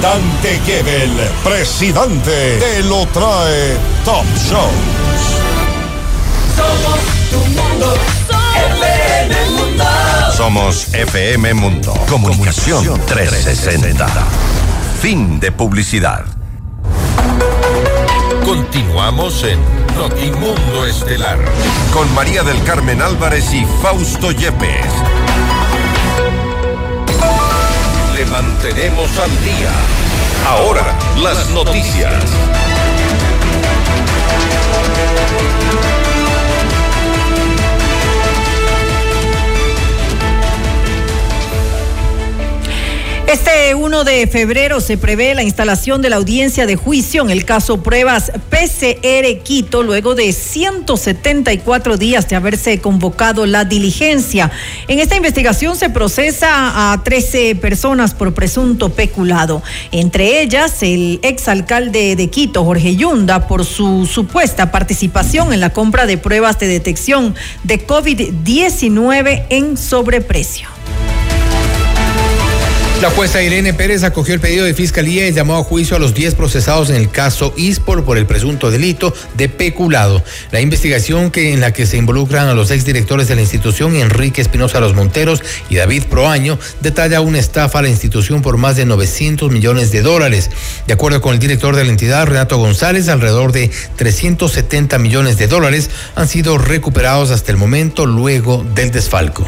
Dante Gebel, presidente, te lo trae Top Shows. Somos tu mundo, FM Mundo. Somos FM Mundo. Comunicación 360. Fin de publicidad. Continuamos en Notimundo Estelar con María del Carmen Álvarez y Fausto Yepes. Mantenemos al día. Ahora, las noticias. Este 1 de febrero se prevé la instalación de la audiencia de juicio en el caso pruebas PCR Quito luego de 174 días de haberse convocado la diligencia. En esta investigación se procesa a 13 personas por presunto peculado, entre ellas el exalcalde de Quito, Jorge Yunda, por su supuesta participación en la compra de pruebas de detección de COVID-19 en sobreprecio. La jueza Irene Pérez acogió el pedido de fiscalía y llamó a juicio a los 10 procesados en el caso ISPOR por el presunto delito de peculado. La investigación que en la que se involucran a los exdirectores de la institución, Enrique Espinosa Los Monteros y David Proaño, detalla una estafa a la institución por más de 900 millones de dólares. De acuerdo con el director de la entidad, Renato González, alrededor de 370 millones de dólares han sido recuperados hasta el momento luego del desfalco.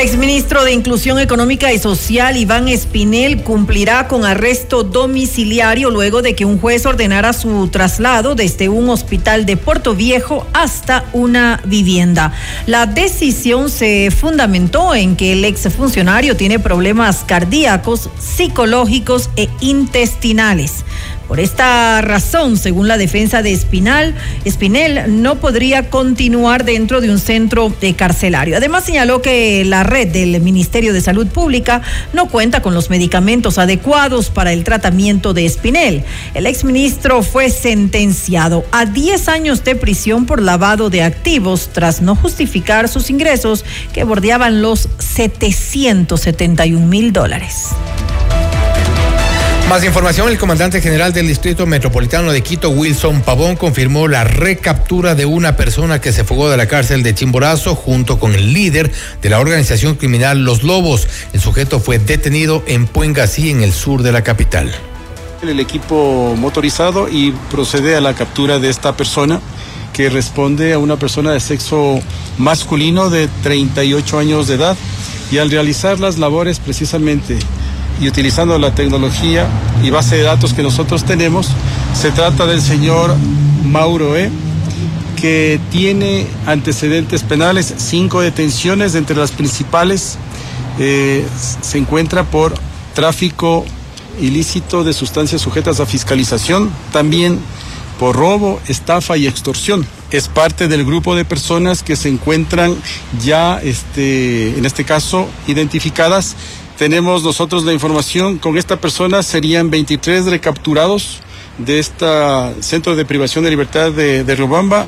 El exministro de Inclusión Económica y Social, Iván Espinel, cumplirá con arresto domiciliario luego de que un juez ordenara su traslado desde un hospital de Puerto Viejo hasta una vivienda. La decisión se fundamentó en que el exfuncionario tiene problemas cardíacos, psicológicos e intestinales. Por esta razón, según la defensa de Espinal, Espinel no podría continuar dentro de un centro de carcelario. Además, señaló que la red del Ministerio de Salud Pública no cuenta con los medicamentos adecuados para el tratamiento de Espinel. El exministro fue sentenciado a 10 años de prisión por lavado de activos tras no justificar sus ingresos que bordeaban los 771 mil dólares. Más información, el comandante general del Distrito Metropolitano de Quito, Wilson Pavón, confirmó la recaptura de una persona que se fugó de la cárcel de Chimborazo junto con el líder de la organización criminal Los Lobos. El sujeto fue detenido en Puengasí, en el sur de la capital. El equipo motorizado y procede a la captura de esta persona que responde a una persona de sexo masculino de 38 años de edad y al realizar las labores precisamente y utilizando la tecnología y base de datos que nosotros tenemos, se trata del señor Mauro E., que tiene antecedentes penales, cinco detenciones, entre las principales eh, se encuentra por tráfico ilícito de sustancias sujetas a fiscalización, también por robo, estafa y extorsión. Es parte del grupo de personas que se encuentran ya, este, en este caso, identificadas tenemos nosotros la información, con esta persona serían 23 recapturados de este centro de privación de libertad de, de Riobamba,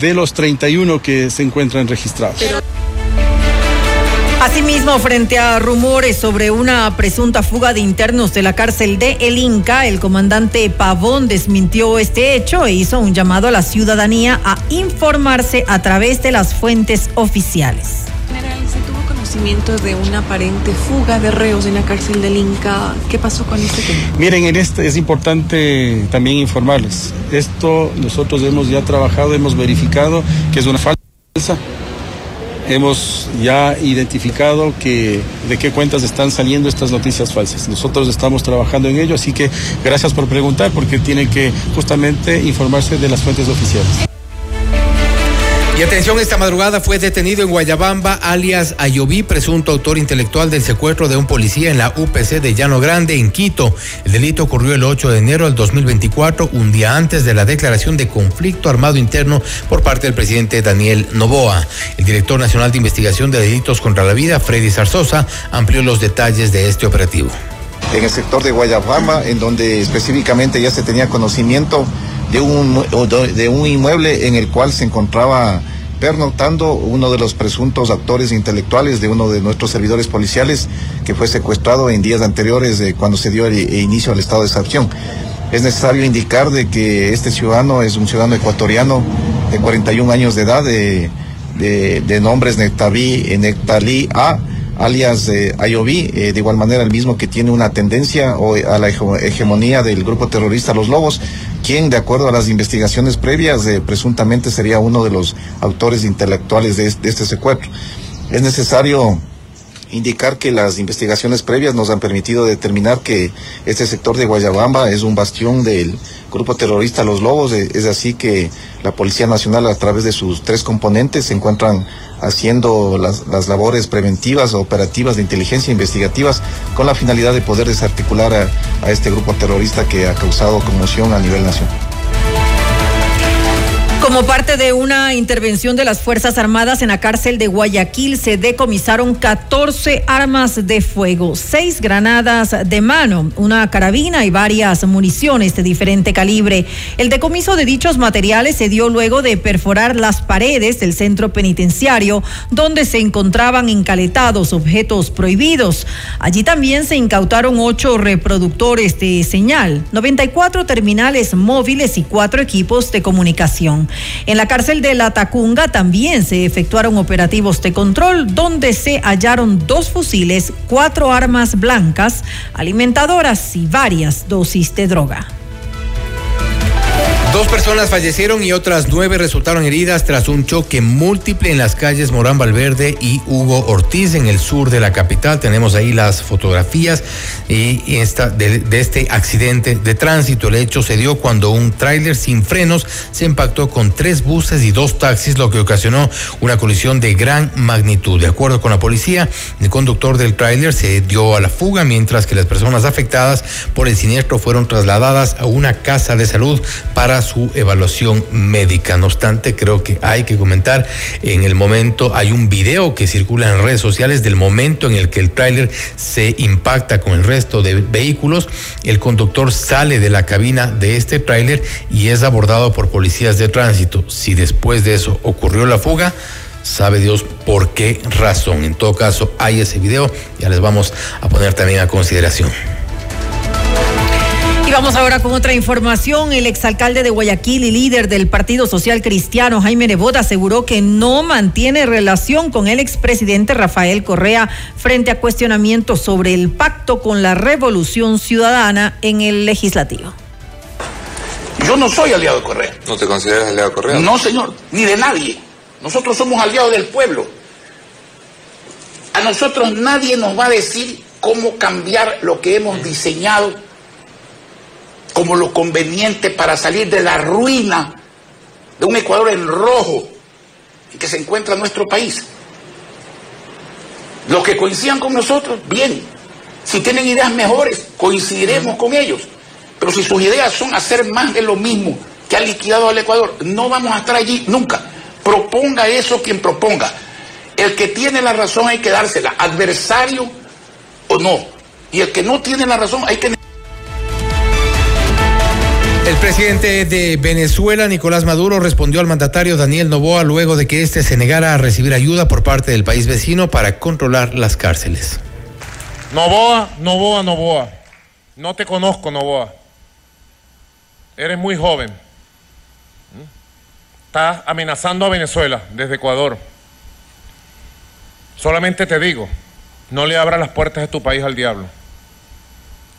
de los 31 que se encuentran registrados. Asimismo, frente a rumores sobre una presunta fuga de internos de la cárcel de El Inca, el comandante Pavón desmintió este hecho e hizo un llamado a la ciudadanía a informarse a través de las fuentes oficiales de una aparente fuga de reos en la cárcel del Inca. ¿Qué pasó con este tema? Miren, en este es importante también informarles. Esto nosotros hemos ya trabajado, hemos verificado que es una falsa. Hemos ya identificado que de qué cuentas están saliendo estas noticias falsas. Nosotros estamos trabajando en ello, así que gracias por preguntar porque tiene que justamente informarse de las fuentes oficiales. Y atención, esta madrugada fue detenido en Guayabamba, alias Ayoví, presunto autor intelectual del secuestro de un policía en la UPC de Llano Grande, en Quito. El delito ocurrió el 8 de enero del 2024, un día antes de la declaración de conflicto armado interno por parte del presidente Daniel Novoa. El director nacional de investigación de delitos contra la vida, Freddy Zarzosa, amplió los detalles de este operativo. En el sector de Guayabamba, en donde específicamente ya se tenía conocimiento de un, de un inmueble en el cual se encontraba pernoctando uno de los presuntos actores intelectuales de uno de nuestros servidores policiales que fue secuestrado en días anteriores de cuando se dio el inicio al estado de excepción. Es necesario indicar de que este ciudadano es un ciudadano ecuatoriano de 41 años de edad, de, de, de nombres Nectalí A, alias eh, eh, de igual manera el mismo que tiene una tendencia a la hegemonía del grupo terrorista Los Lobos, quien de acuerdo a las investigaciones previas eh, presuntamente sería uno de los autores intelectuales de este secuestro. Es necesario indicar que las investigaciones previas nos han permitido determinar que este sector de Guayabamba es un bastión del grupo terrorista Los Lobos. Es así que la Policía Nacional a través de sus tres componentes se encuentran haciendo las, las labores preventivas, operativas de inteligencia investigativas con la finalidad de poder desarticular a este grupo terrorista que ha causado conmoción a nivel nacional. Como parte de una intervención de las Fuerzas Armadas en la cárcel de Guayaquil, se decomisaron 14 armas de fuego, 6 granadas de mano, una carabina y varias municiones de diferente calibre. El decomiso de dichos materiales se dio luego de perforar las paredes del centro penitenciario, donde se encontraban encaletados objetos prohibidos. Allí también se incautaron 8 reproductores de señal, 94 terminales móviles y 4 equipos de comunicación. En la cárcel de La Tacunga también se efectuaron operativos de control donde se hallaron dos fusiles, cuatro armas blancas, alimentadoras y varias dosis de droga. Dos personas fallecieron y otras nueve resultaron heridas tras un choque múltiple en las calles Morán Valverde y Hugo Ortiz en el sur de la capital. Tenemos ahí las fotografías y esta, de, este accidente de tránsito. El hecho se dio cuando un tráiler sin frenos se impactó con tres buses y dos taxis, lo que ocasionó una colisión de gran magnitud. De acuerdo con la policía, el conductor del tráiler se dio a la fuga, mientras que las personas afectadas por el siniestro fueron trasladadas a una casa de salud para su evaluación médica. No obstante, creo que hay que comentar, en el momento hay un video que circula en redes sociales del momento en el que el tráiler se impacta con el resto de vehículos. El conductor sale de la cabina de este tráiler y es abordado por policías de tránsito. Si después de eso ocurrió la fuga, sabe Dios por qué razón. En todo caso, hay ese video, ya les vamos a poner también a consideración. Y vamos ahora con otra información. El exalcalde de Guayaquil y líder del Partido Social Cristiano, Jaime Nebot, aseguró que no mantiene relación con el expresidente Rafael Correa frente a cuestionamientos sobre el pacto con la revolución ciudadana en el legislativo. Yo no soy aliado de Correa. ¿No te consideras aliado de Correa? No, señor, ni de nadie. Nosotros somos aliados del pueblo. A nosotros nadie nos va a decir cómo cambiar lo que hemos diseñado como lo conveniente para salir de la ruina de un Ecuador en rojo en que se encuentra nuestro país. Los que coincidan con nosotros, bien. Si tienen ideas mejores, coincidiremos con ellos. Pero si sus ideas son hacer más de lo mismo que ha liquidado al Ecuador, no vamos a estar allí nunca. Proponga eso quien proponga. El que tiene la razón hay que dársela, adversario o no. Y el que no tiene la razón hay que el presidente de Venezuela, Nicolás Maduro, respondió al mandatario Daniel Novoa luego de que éste se negara a recibir ayuda por parte del país vecino para controlar las cárceles. Novoa, Novoa, Novoa. No te conozco, Novoa. Eres muy joven. Estás amenazando a Venezuela desde Ecuador. Solamente te digo, no le abras las puertas de tu país al diablo.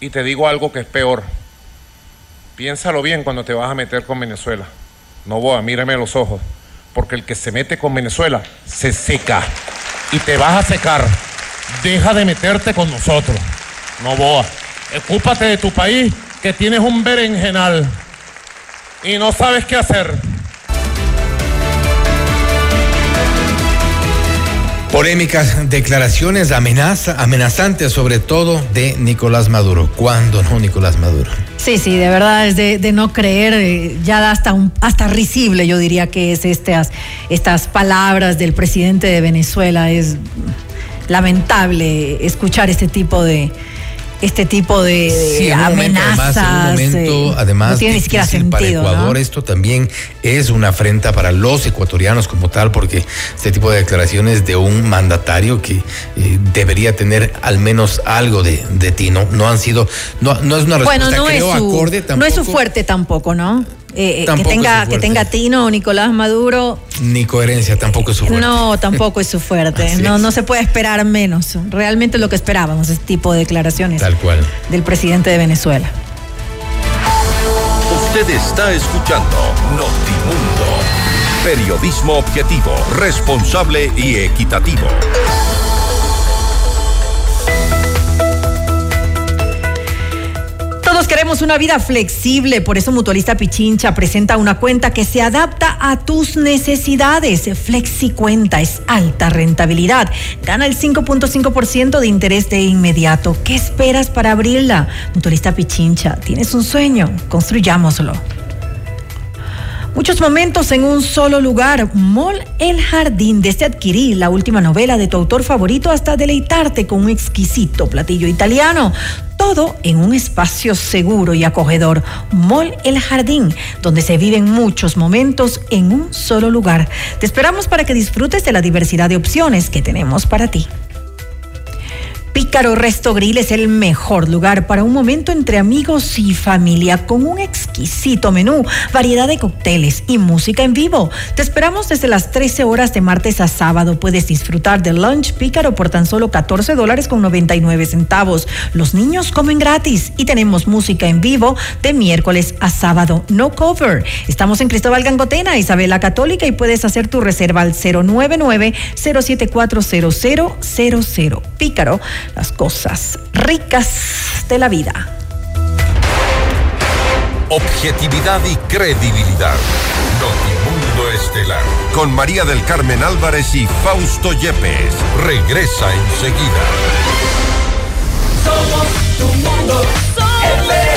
Y te digo algo que es peor. Piénsalo bien cuando te vas a meter con Venezuela. No voy, mírame los ojos. Porque el que se mete con Venezuela se seca. Y te vas a secar. Deja de meterte con nosotros. No boa. Ocúpate de tu país que tienes un berenjenal. Y no sabes qué hacer. Polémicas declaraciones amenaza, amenazantes sobre todo de Nicolás Maduro. ¿Cuándo no Nicolás Maduro? Sí, sí, de verdad es de, de no creer, eh, ya da hasta un, hasta risible, yo diría que es estas, estas palabras del presidente de Venezuela. Es lamentable escuchar este tipo de, este tipo de, de Sí, en un momento, amenazas. además, en un momento, eh, además, no tiene ni siquiera difícil para sentido. Ecuador ¿no? esto también es una afrenta para los ecuatorianos como tal, porque este tipo de declaraciones de un mandatario que eh, debería tener al menos algo de, de ti, ¿no? No han sido, no, no es una respuesta Bueno, no es, creo su, acorde no es su tampoco, fuerte tampoco, ¿no? Eh, eh, que tenga, que tenga tino Nicolás Maduro, ni coherencia tampoco es su fuerte. no, tampoco es su fuerte. (laughs) No, es. no se puede esperar menos. Realmente lo que esperábamos, este tipo de declaraciones Tal cual. del presidente de Venezuela. Usted está escuchando Notimundo. Periodismo objetivo, responsable y equitativo. Todos queremos una vida flexible, por eso Mutualista Pichincha presenta una cuenta que se adapta a tus necesidades. FlexiCuenta es alta rentabilidad. Gana el 5.5% de interés de inmediato. ¿Qué esperas para abrirla? Mutualista Pichincha, tienes un sueño, construyámoslo. Muchos momentos en un solo lugar. Mall El Jardín. Desde adquirir la última novela de tu autor favorito hasta deleitarte con un exquisito platillo italiano. Todo en un espacio seguro y acogedor. Mall El Jardín, donde se viven muchos momentos en un solo lugar. Te esperamos para que disfrutes de la diversidad de opciones que tenemos para ti. Pícaro Resto Grill es el mejor lugar para un momento entre amigos y familia con un exquisito menú, variedad de cócteles y música en vivo. Te esperamos desde las 13 horas de martes a sábado. Puedes disfrutar del lunch Pícaro por tan solo 14 dólares con 99 centavos. Los niños comen gratis y tenemos música en vivo de miércoles a sábado. No cover. Estamos en Cristóbal Gangotena, Isabela Católica y puedes hacer tu reserva al 099 074 0000. Pícaro, las cosas ricas de la vida. Objetividad y credibilidad. Notimundo Estelar. Con María del Carmen Álvarez y Fausto Yepes. Regresa enseguida. Somos tu mundo. Mundo.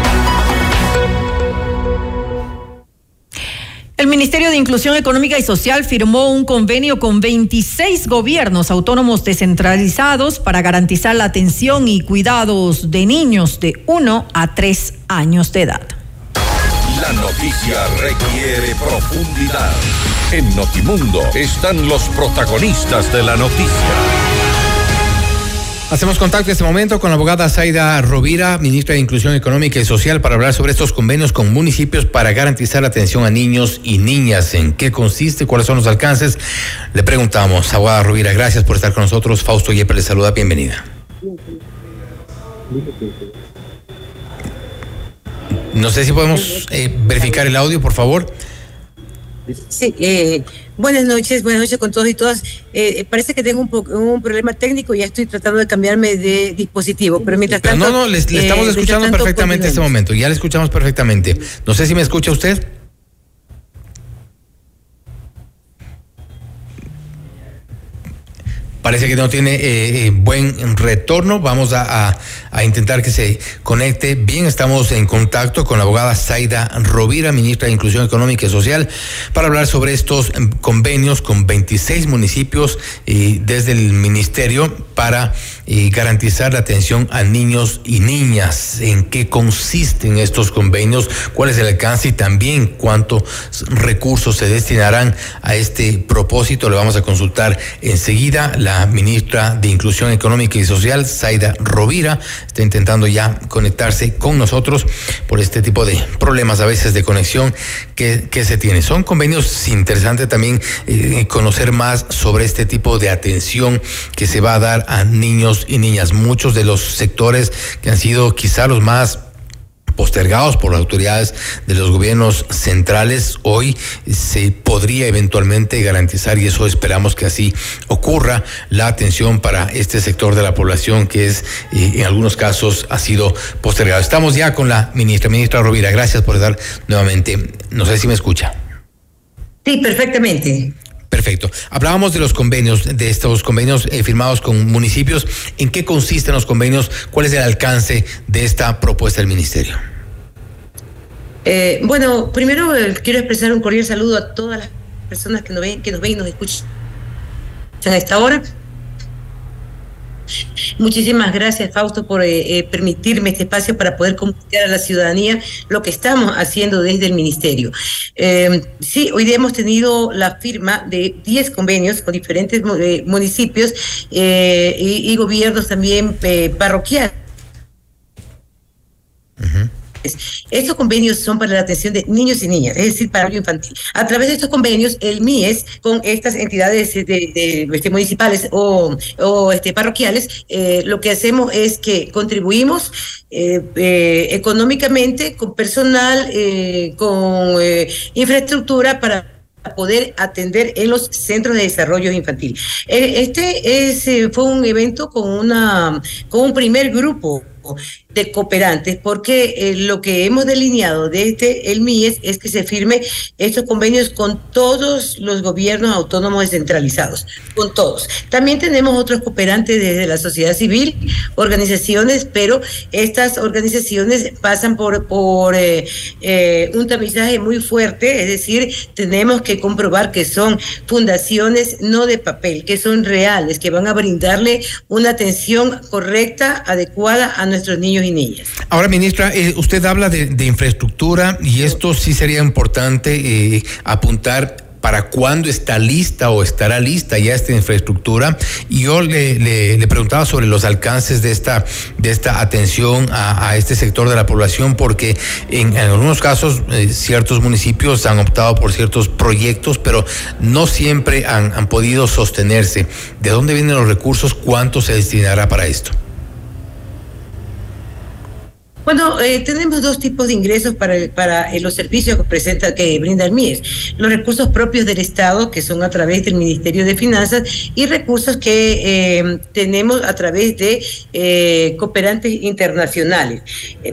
El Ministerio de Inclusión Económica y Social firmó un convenio con 26 gobiernos autónomos descentralizados para garantizar la atención y cuidados de niños de 1 a 3 años de edad. La noticia requiere profundidad. En Notimundo están los protagonistas de la noticia. Hacemos contacto en este momento con la abogada Zaida Rovira, ministra de Inclusión Económica y Social, para hablar sobre estos convenios con municipios para garantizar la atención a niños y niñas. ¿En qué consiste? ¿Cuáles son los alcances? Le preguntamos, abogada Rovira, gracias por estar con nosotros. Fausto Yepes le saluda, bienvenida. No sé si podemos eh, verificar el audio, por favor. Sí, eh, buenas noches, buenas noches con todos y todas. Eh, parece que tengo un, un problema técnico y ya estoy tratando de cambiarme de dispositivo, pero mientras tanto... no, no, le, estamos escuchando perfectamente en este momento, ya le escuchamos perfectamente. No sé si me escucha usted. Parece que no tiene eh, eh, buen retorno. Vamos a, intentar que se conecte bien. Estamos en contacto con la abogada Zaida Rovira, ministra de Inclusión Económica y Social, para hablar sobre estos convenios con 26 municipios y desde el ministerio para garantizar la atención a niños y niñas. ¿En qué consisten estos convenios? ¿Cuál es el alcance y también cuántos recursos se destinarán a este propósito? Le vamos a consultar enseguida. La ministra de Inclusión Económica y Social, Zaida Rovira, está intentando ya conectarse con nosotros por este tipo de problemas a veces de conexión que, se tiene. Son convenios interesantes también eh, conocer más sobre este tipo de atención que se va a dar a niños y niñas. Muchos de los sectores que han sido quizá los más postergados por las autoridades de los gobiernos centrales, hoy se podría eventualmente garantizar, y eso esperamos que así ocurra, la atención para este sector de la población que es, eh, en algunos casos, ha sido postergado. Estamos ya con la ministra, ministra Rovira, gracias por estar nuevamente. No sé si me escucha. Sí, perfectamente. Perfecto. Hablábamos de los convenios, de estos convenios eh, firmados con municipios. ¿En qué consisten los convenios? ¿Cuál es el alcance de esta propuesta del ministerio? Eh, bueno, primero eh, quiero expresar un cordial saludo a todas las personas que nos ven, que nos ven y nos escuchan a esta hora. Muchísimas gracias, Fausto, por eh, eh, permitirme este espacio para poder comunicar a la ciudadanía lo que estamos haciendo desde el Ministerio. Eh, sí, hoy día hemos tenido la firma de 10 convenios con diferentes municipios y, gobiernos también parroquiales. Estos convenios son para la atención de niños y niñas, es decir, para el infantil. A través de estos convenios, el MIES, con estas entidades de, este, municipales o, este, parroquiales, eh, lo que hacemos es que contribuimos eh, eh, económicamente, con personal, con infraestructura para poder atender en los centros de desarrollo infantil. Este es, fue un evento con, una, con un primer grupo de cooperantes, porque eh, lo que hemos delineado desde el MIES es que se firme estos convenios con todos los gobiernos autónomos descentralizados, con todos. También tenemos otros cooperantes desde la sociedad civil, organizaciones, pero estas organizaciones pasan por, por eh, eh, un tamizaje muy fuerte, es decir, tenemos que comprobar que son fundaciones no de papel, que son reales, que van a brindarle una atención correcta, adecuada a nuestros niños y niñas. Ahora, ministra, eh, usted habla de, infraestructura y esto sí sería importante eh, apuntar para cuándo está lista o estará lista ya esta infraestructura. Y yo le, preguntaba sobre los alcances de esta, de esta atención a, este sector de la población, porque en, algunos casos eh, ciertos municipios han optado por ciertos proyectos, pero no siempre han, han podido sostenerse. ¿De dónde vienen los recursos? ¿Cuánto se destinará para esto? Bueno, eh, tenemos dos tipos de ingresos para, eh, los servicios que presenta, que brinda el MIES. Los recursos propios del Estado, que son a través del Ministerio de Finanzas, y recursos que eh, tenemos a través de cooperantes internacionales.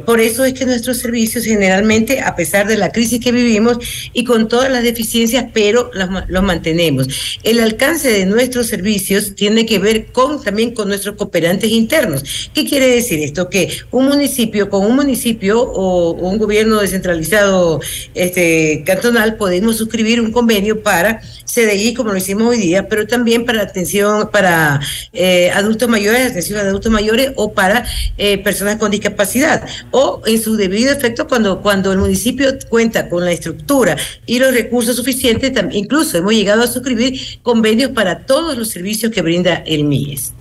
por eso es que nuestros servicios generalmente, a pesar de la crisis que vivimos y con todas las deficiencias, pero los, mantenemos. El alcance de nuestros servicios tiene que ver con también con nuestros cooperantes internos. ¿Qué quiere decir esto? Que un municipio con un municipio o, un gobierno descentralizado este, cantonal podemos suscribir un convenio para CDI, como lo hicimos hoy día, pero también para atención para eh, adultos mayores, atención a adultos mayores o para eh, personas con discapacidad. O en su debido efecto, cuando, cuando el municipio cuenta con la estructura y los recursos suficientes, incluso hemos llegado a suscribir convenios para todos los servicios que brinda el MIES.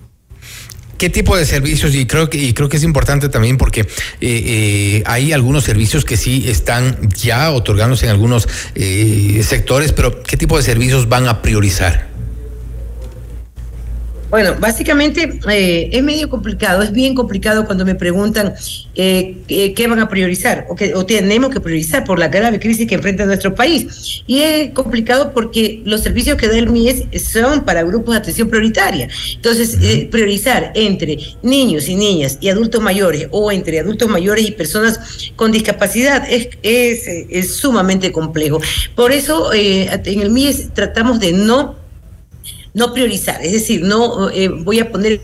¿Qué tipo de servicios? Y creo que, creo que es importante también porque eh, eh, hay algunos servicios que sí están ya otorgándose en algunos eh, sectores, pero ¿qué tipo de servicios van a priorizar? Bueno, básicamente eh, es medio complicado, es bien complicado cuando me preguntan eh, qué van a priorizar o, que, o tenemos que priorizar por la grave crisis que enfrenta nuestro país. Y es complicado porque los servicios que da el MIES son para grupos de atención prioritaria. Entonces, eh, priorizar entre niños y niñas y adultos mayores o entre adultos mayores y personas con discapacidad es, es, es sumamente complejo. Por eso, en el MIES tratamos de no no priorizar, es decir, no eh, voy a poner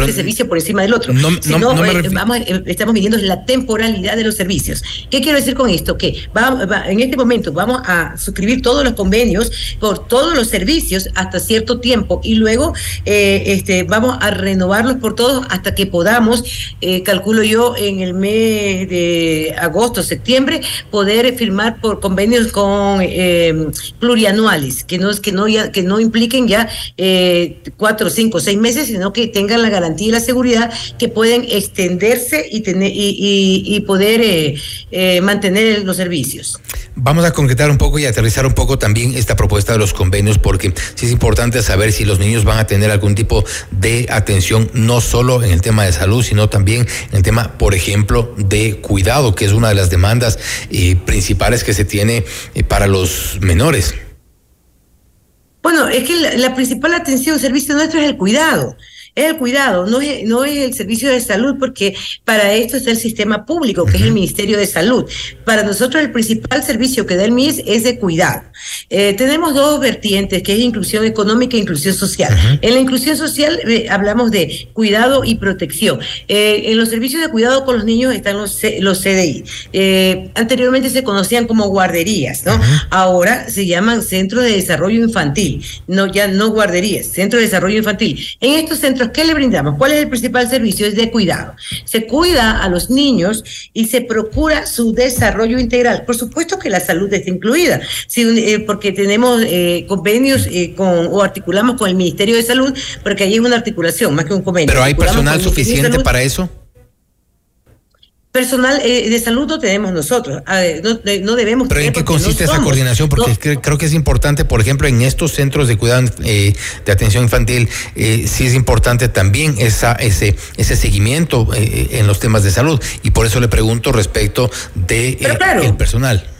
este servicio por encima del otro. No, no, eh, vamos, eh, estamos midiendo la temporalidad de los servicios. ¿Qué quiero decir con esto? Que va, en este momento vamos a suscribir todos los convenios por todos los servicios hasta cierto tiempo y luego eh, este, vamos a renovarlos por todos hasta que podamos, calculo yo, en el mes de agosto, septiembre, poder firmar por convenios con plurianuales, que no, que no, ya, que no impliquen ya cuatro, cinco, seis meses, sino que tengan la garantía y la seguridad que pueden extenderse y, tener, y, poder eh, eh, mantener los servicios. Vamos a concretar un poco y aterrizar un poco también esta propuesta de los convenios, porque sí es importante saber si los niños van a tener algún tipo de atención, no solo en el tema de salud, sino también en el tema, por ejemplo, de cuidado, que es una de las demandas eh, principales que se tiene para los menores. Bueno, es que la, la principal atención, servicio nuestro es el cuidado es el cuidado, no es, no es el servicio de salud, porque para esto está el sistema público, que es el Ministerio de Salud. Para nosotros el principal servicio que da el MIS es de cuidado. Eh, tenemos dos vertientes, que es inclusión económica e inclusión social. En la inclusión social eh, hablamos de cuidado y protección. Eh, en los servicios de cuidado con los niños están los, los CDI. anteriormente se conocían como guarderías, ¿no? Ahora se llaman centros de desarrollo infantil, no ya no guarderías, centros de desarrollo infantil. En estos centros ¿qué le brindamos? ¿Cuál es el principal servicio? Es de cuidado. Se cuida a los niños y se procura su desarrollo integral. Por supuesto que la salud está incluida, eh, porque tenemos eh, convenios eh, con, o articulamos con el Ministerio de Salud, porque ahí es una articulación, más que un convenio. ¿Pero hay personal suficiente para eso? Personal eh, de salud no tenemos nosotros, no, debemos. Pero ¿en qué consiste esa coordinación? Porque creo que es importante, por ejemplo, en estos centros de cuidado eh, de atención infantil, eh, sí es importante también esa, ese, ese seguimiento en los temas de salud. Y por eso le pregunto respecto de el personal.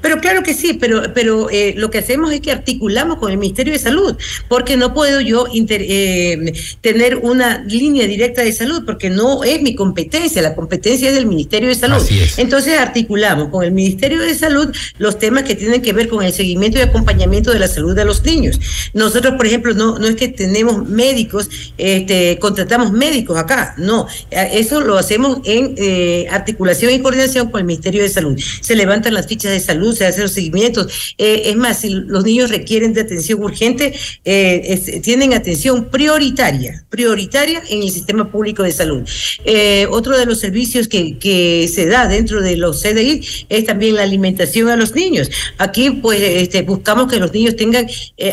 Pero claro que sí, pero, pero eh, lo que hacemos es que articulamos con el Ministerio de Salud, porque no puedo yo eh, tener una línea directa de salud, porque no es mi competencia, la competencia es del Ministerio de Salud. Entonces articulamos con el Ministerio de Salud los temas que tienen que ver con el seguimiento y acompañamiento de la salud de los niños. Nosotros, por ejemplo, no, no es que tenemos médicos, este, contratamos médicos acá, no, eso lo hacemos en eh, articulación y coordinación con el Ministerio de Salud. Se levantan las fichas de salud salud, se hacen los seguimientos. Eh, es más, si los niños requieren de atención urgente, eh, tienen atención prioritaria, prioritaria en el sistema público de salud. Eh, otro de los servicios que, que se da dentro de los CDI es también la alimentación a los niños. Aquí, pues, este, buscamos que los niños tengan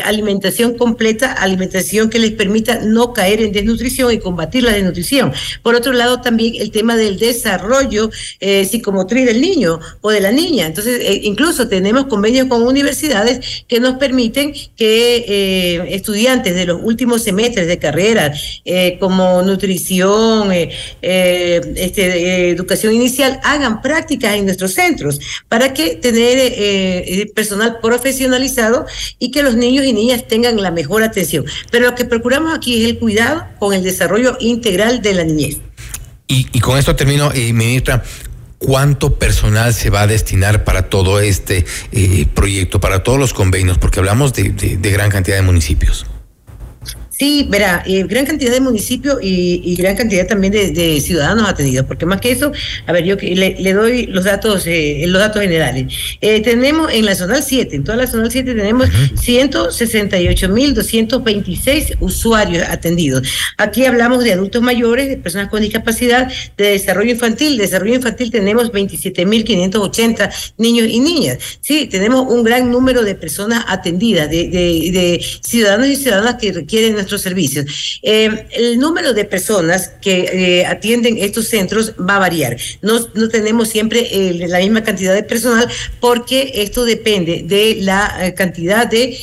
alimentación completa, alimentación que les permita no caer en desnutrición y combatir la desnutrición. Por otro lado, también el tema del desarrollo psicomotriz del niño o de la niña. Entonces, incluso tenemos convenios con universidades que nos permiten que eh, estudiantes de los últimos semestres de carrera, eh, como nutrición, eh, este, educación inicial, hagan prácticas en nuestros centros para que tener personal profesionalizado y que los niños y niñas tengan la mejor atención. Pero lo que procuramos aquí es el cuidado con el desarrollo integral de la niñez. Y, y con esto termino, ministra cuánto personal se va a destinar para todo este eh, proyecto, para todos los convenios, porque hablamos de gran cantidad de municipios. Sí, verá, eh, gran cantidad de municipios y, gran cantidad también de, ciudadanos atendidos, porque más que eso, a ver, yo le, le doy los datos, eh, los datos generales. Eh, tenemos en la zonal 7, en toda la zonal 7 tenemos uh -huh. 168.226 usuarios atendidos. Aquí hablamos de adultos mayores, de personas con discapacidad, de desarrollo infantil. De desarrollo infantil tenemos 27.580 niños y niñas. Sí, tenemos un gran número de personas atendidas, de, de, de ciudadanos y ciudadanas que requieren nuestro otros servicios. Eh, el número de personas que eh, atienden estos centros va a variar. No, no tenemos siempre eh, la misma cantidad de personal porque esto depende de la cantidad de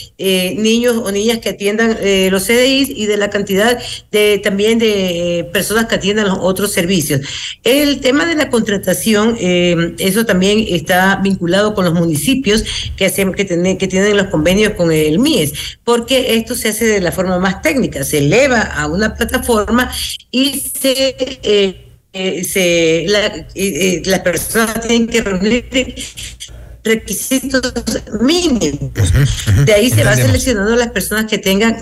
niños o niñas que atiendan los CDIs y de la cantidad de también de personas que atiendan los otros servicios. El tema de la contratación, eso también está vinculado con los municipios que, hacen, que, que tienen los convenios con el MIES, porque esto se hace de la forma más técnica, se eleva a una plataforma y se... Eh, eh, se la, eh, las personas tienen que reunir requisitos mínimos. De ahí se va seleccionando las personas que tengan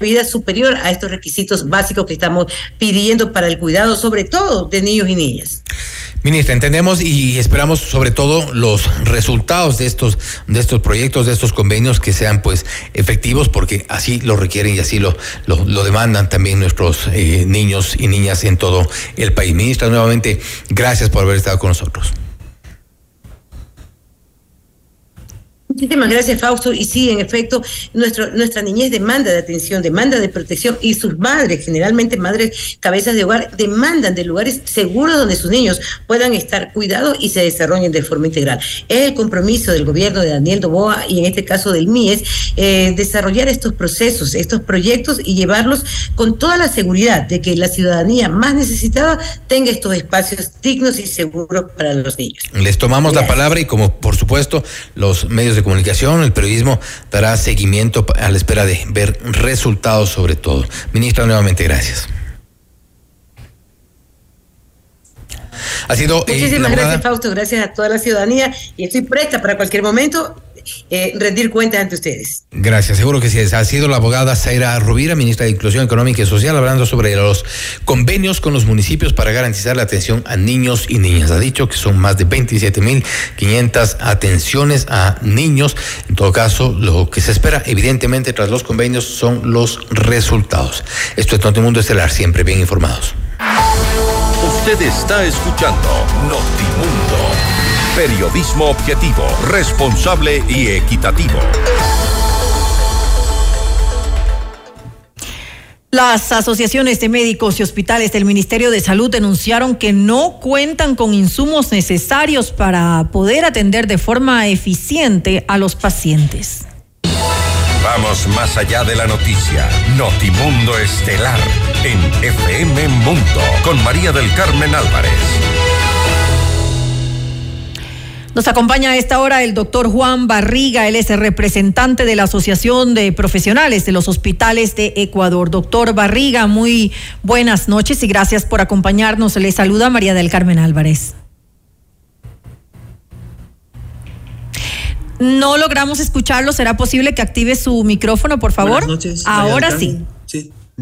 vida superior a estos requisitos básicos que estamos pidiendo para el cuidado, sobre todo de niños y niñas. Ministra, entendemos y esperamos sobre todo los resultados de estos, de estos proyectos, de estos convenios que sean pues efectivos porque así lo requieren y así lo, lo, demandan también nuestros eh, niños y niñas en todo el país. Ministra, nuevamente, gracias por haber estado con nosotros. Muchísimas gracias, Fausto. Y sí, en efecto, nuestro, nuestra niñez demanda de atención, demanda de protección y sus madres, generalmente madres cabezas de hogar, demandan de lugares seguros donde sus niños puedan estar cuidados y se desarrollen de forma integral. Es el compromiso del gobierno de Daniel Doboa y en este caso del MIES eh, desarrollar estos procesos, estos proyectos y llevarlos con toda la seguridad de que la ciudadanía más necesitada tenga estos espacios dignos y seguros para los niños. Les tomamos la palabra y como por supuesto los medios de comunicación, el periodismo dará seguimiento a la espera de ver resultados sobre todo. Ministra, nuevamente gracias. Ha sido, eh, Muchísimas gracias, Fausto. Gracias a toda la ciudadanía y estoy presta para cualquier momento eh, rendir cuentas ante ustedes. Gracias, seguro que sí. Ha sido la abogada Zaira Rubira, ministra de Inclusión Económica y Social, hablando sobre los convenios con los municipios para garantizar la atención a niños y niñas. Ha dicho que son más de 27.500 atenciones a niños. En todo caso, lo que se espera, evidentemente, tras los convenios, son los resultados. Esto es Mundo Estelar, siempre bien informados. Usted está escuchando Notimundo. Periodismo objetivo, responsable y equitativo. Las asociaciones de médicos y hospitales del Ministerio de Salud denunciaron que no cuentan con insumos necesarios para poder atender de forma eficiente a los pacientes. Vamos más allá de la noticia. Notimundo Estelar en FM Mundo con María del Carmen Álvarez. Nos acompaña a esta hora el doctor Juan Barriga, él es el representante de la Asociación de Profesionales de los Hospitales de Ecuador. Doctor Barriga, muy buenas noches y gracias por acompañarnos. Le saluda María del Carmen Álvarez. No logramos escucharlo. ¿Será posible que active su micrófono, por favor? Buenas noches. Ahora sí.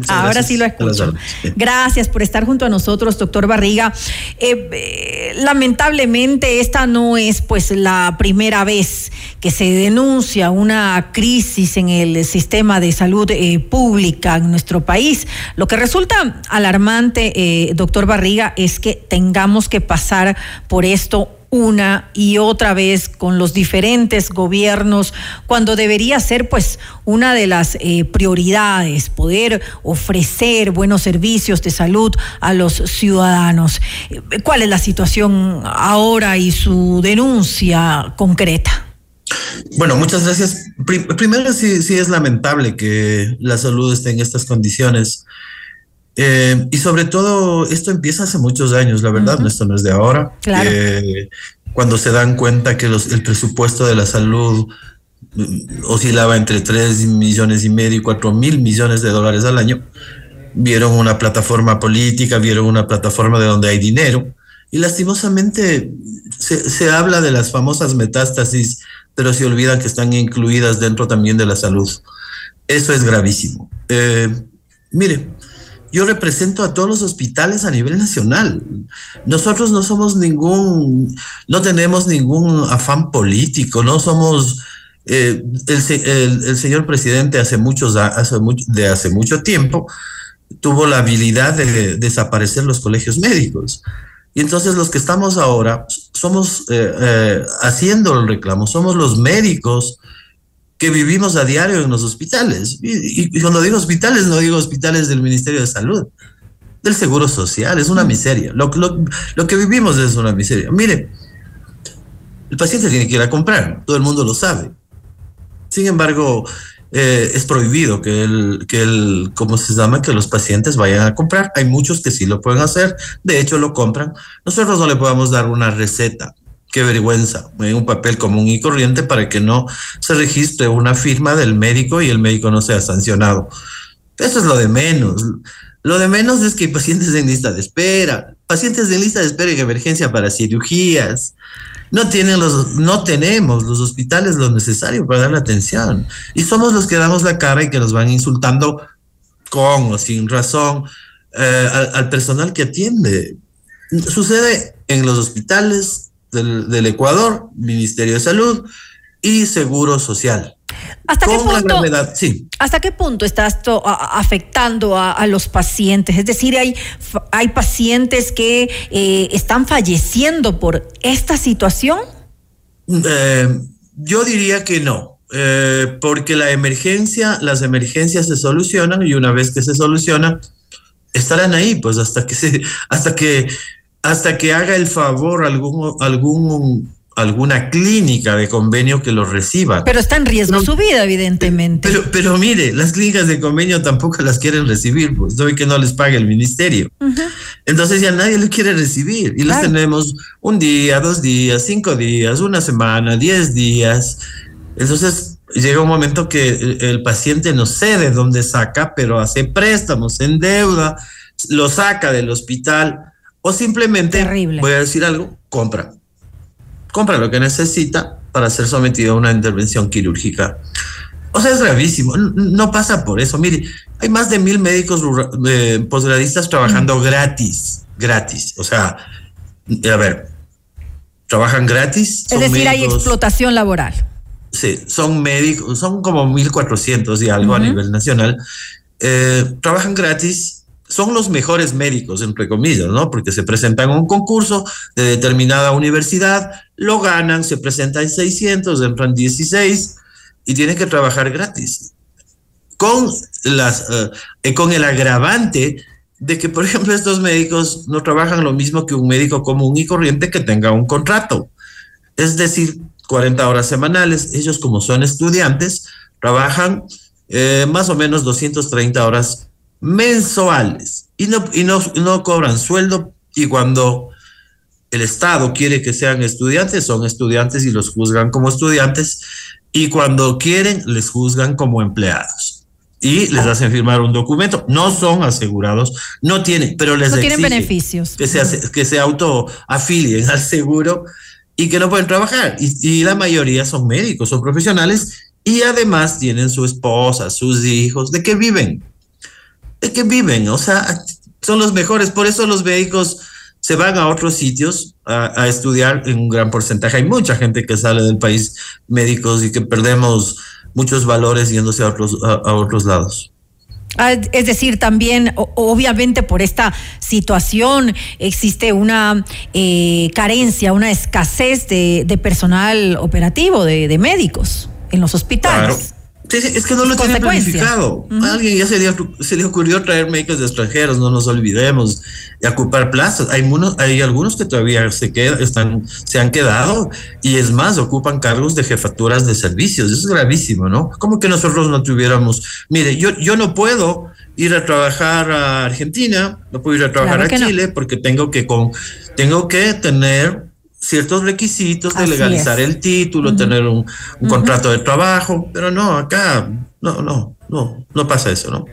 Ahora sí lo escucho. Gracias por estar junto a nosotros, doctor Barriga. Eh, eh, lamentablemente esta no es pues la primera vez que se denuncia una crisis en el sistema de salud eh, pública en nuestro país. Lo que resulta alarmante, doctor Barriga, es que tengamos que pasar por esto una y otra vez con los diferentes gobiernos, cuando debería ser pues una de las eh, prioridades, poder ofrecer buenos servicios de salud a los ciudadanos. ¿Cuál es la situación ahora y su denuncia concreta? Bueno, muchas gracias. Primero, sí, sí es lamentable que la salud esté en estas condiciones. Eh, y sobre todo, esto empieza hace muchos años, la verdad, esto no es de ahora. Claro. Eh, cuando se dan cuenta que los, el presupuesto de la salud mm, oscilaba entre 3 millones y medio y 4 mil millones de dólares al año, vieron una plataforma política, vieron una plataforma de donde hay dinero, y lastimosamente se, se habla de las famosas metástasis, pero se olvidan que están incluidas dentro también de la salud. Eso es gravísimo. Eh, mire, yo represento a todos los hospitales a nivel nacional. Nosotros no somos ningún, no tenemos ningún afán político, no somos... Eh, el, señor presidente hace muchos hace mucho, de hace mucho tiempo tuvo la habilidad de desaparecer los colegios médicos. Y entonces los que estamos ahora somos eh, eh, haciendo el reclamo, somos los médicos que vivimos a diario en los hospitales. Y, y, cuando digo hospitales, no digo hospitales del Ministerio de Salud, del Seguro Social, es una miseria. Lo, lo, lo que vivimos es una miseria. Mire, el paciente tiene que ir a comprar, todo el mundo lo sabe. Sin embargo, eh, es prohibido que el, que el, ¿cómo se llama? Que los pacientes vayan a comprar. Hay muchos que sí lo pueden hacer, de hecho lo compran. Nosotros no le podemos dar una receta. Qué vergüenza, en un papel común y corriente para que no se registre una firma del médico y el médico no sea sancionado. Eso es lo de menos. Lo de menos es que hay pacientes en lista de espera, pacientes en lista de espera en emergencia para cirugías, no tienen los, no tenemos los hospitales lo necesario para dar la atención. Y somos los que damos la cara y que nos van insultando con o sin razón eh, al, al, personal que atiende. Sucede en los hospitales del, del Ecuador, Ministerio de Salud y Seguro Social. ¿Hasta qué, punto, sí. ¿Hasta qué punto está esto afectando a, a, los pacientes? Es decir, hay, hay pacientes que eh, están falleciendo por esta situación. Eh, yo diría que no, eh, porque la emergencia, las emergencias se solucionan y una vez que se solucionan, estarán ahí, pues hasta que se, hasta que, hasta que haga el favor algún, algún alguna clínica de convenio que los reciba. Pero está en riesgo su vida, evidentemente. Pero, pero mire, las clínicas de convenio tampoco las quieren recibir, pues doy que no les pague el ministerio. Uh -huh. Entonces ya nadie lo quiere recibir. Y claro. los tenemos un día, dos días, cinco días, una semana, diez días. Entonces llega un momento que el, el paciente no sé de dónde saca, pero hace préstamos, en deuda, lo saca del hospital o simplemente, Terrible. voy a decir algo, compra compra lo que necesita para ser sometido a una intervención quirúrgica. O sea, es gravísimo. No pasa por eso. Mire, hay más de mil médicos eh, posgradistas trabajando mm. gratis, gratis. O sea, a ver, trabajan gratis. Es decir, médicos, hay explotación laboral. Sí, son médicos, son como 1.400 y algo uh -huh. a nivel nacional. Eh, trabajan gratis son los mejores médicos, entre comillas, ¿no? Porque se presentan a un concurso de determinada universidad, lo ganan, se presentan 600, entran 16 y tienen que trabajar gratis. Con, las, uh, con el agravante de que, por ejemplo, estos médicos no trabajan lo mismo que un médico común y corriente que tenga un contrato. Es decir, 40 horas semanales. Ellos, como son estudiantes, trabajan eh, más o menos 230 horas mensuales y no, y no, no cobran sueldo y cuando el Estado quiere que sean estudiantes, son estudiantes y los juzgan como estudiantes y cuando quieren les juzgan como empleados y les hacen firmar un documento. No son asegurados, no tienen, pero les no tienen beneficios. Que se, que se autoafilien al seguro y que no pueden trabajar. Y, y la mayoría son médicos, son profesionales y además tienen su esposa, sus hijos, ¿de qué viven? De que viven, o sea, son los mejores, por eso los médicos se van a otros sitios a, a, estudiar en un gran porcentaje. Hay mucha gente que sale del país médicos y que perdemos muchos valores yéndose a otros, a, a otros lados. Ah, es decir, también, obviamente, por esta situación existe una eh, carencia, una escasez de, de personal operativo, de, de, médicos en los hospitales. Claro. Es que no lo tiene planificado. Uh -huh. Alguien ya se le, se le, ocurrió traer médicos de extranjeros, no nos olvidemos, y ocupar plazas. Hay, unos, hay algunos que todavía se, queda, están, se han quedado y es más, ocupan cargos de jefaturas de servicios. Eso es gravísimo, ¿no? Como que nosotros no tuviéramos. Mire, yo, yo no puedo ir a trabajar a Argentina, no puedo ir a trabajar claro a Chile no. porque tengo que, con, tengo que tener ciertos requisitos de Así legalizar es. el título, uh -huh. tener un, un uh -huh. contrato de trabajo, pero no, acá no, no, no, no pasa eso, ¿no?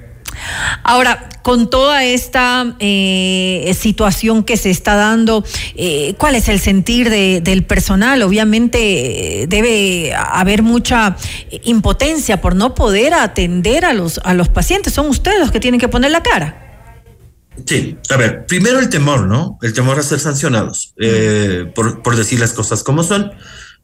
Ahora, con toda esta eh, situación que se está dando, eh, ¿cuál es el sentir de, del personal? Obviamente eh, debe haber mucha impotencia por no poder atender a los, a los pacientes. Son ustedes los que tienen que poner la cara. Sí, a ver, primero el temor, ¿no? El temor a ser sancionados, eh, por, por, decir las cosas como son.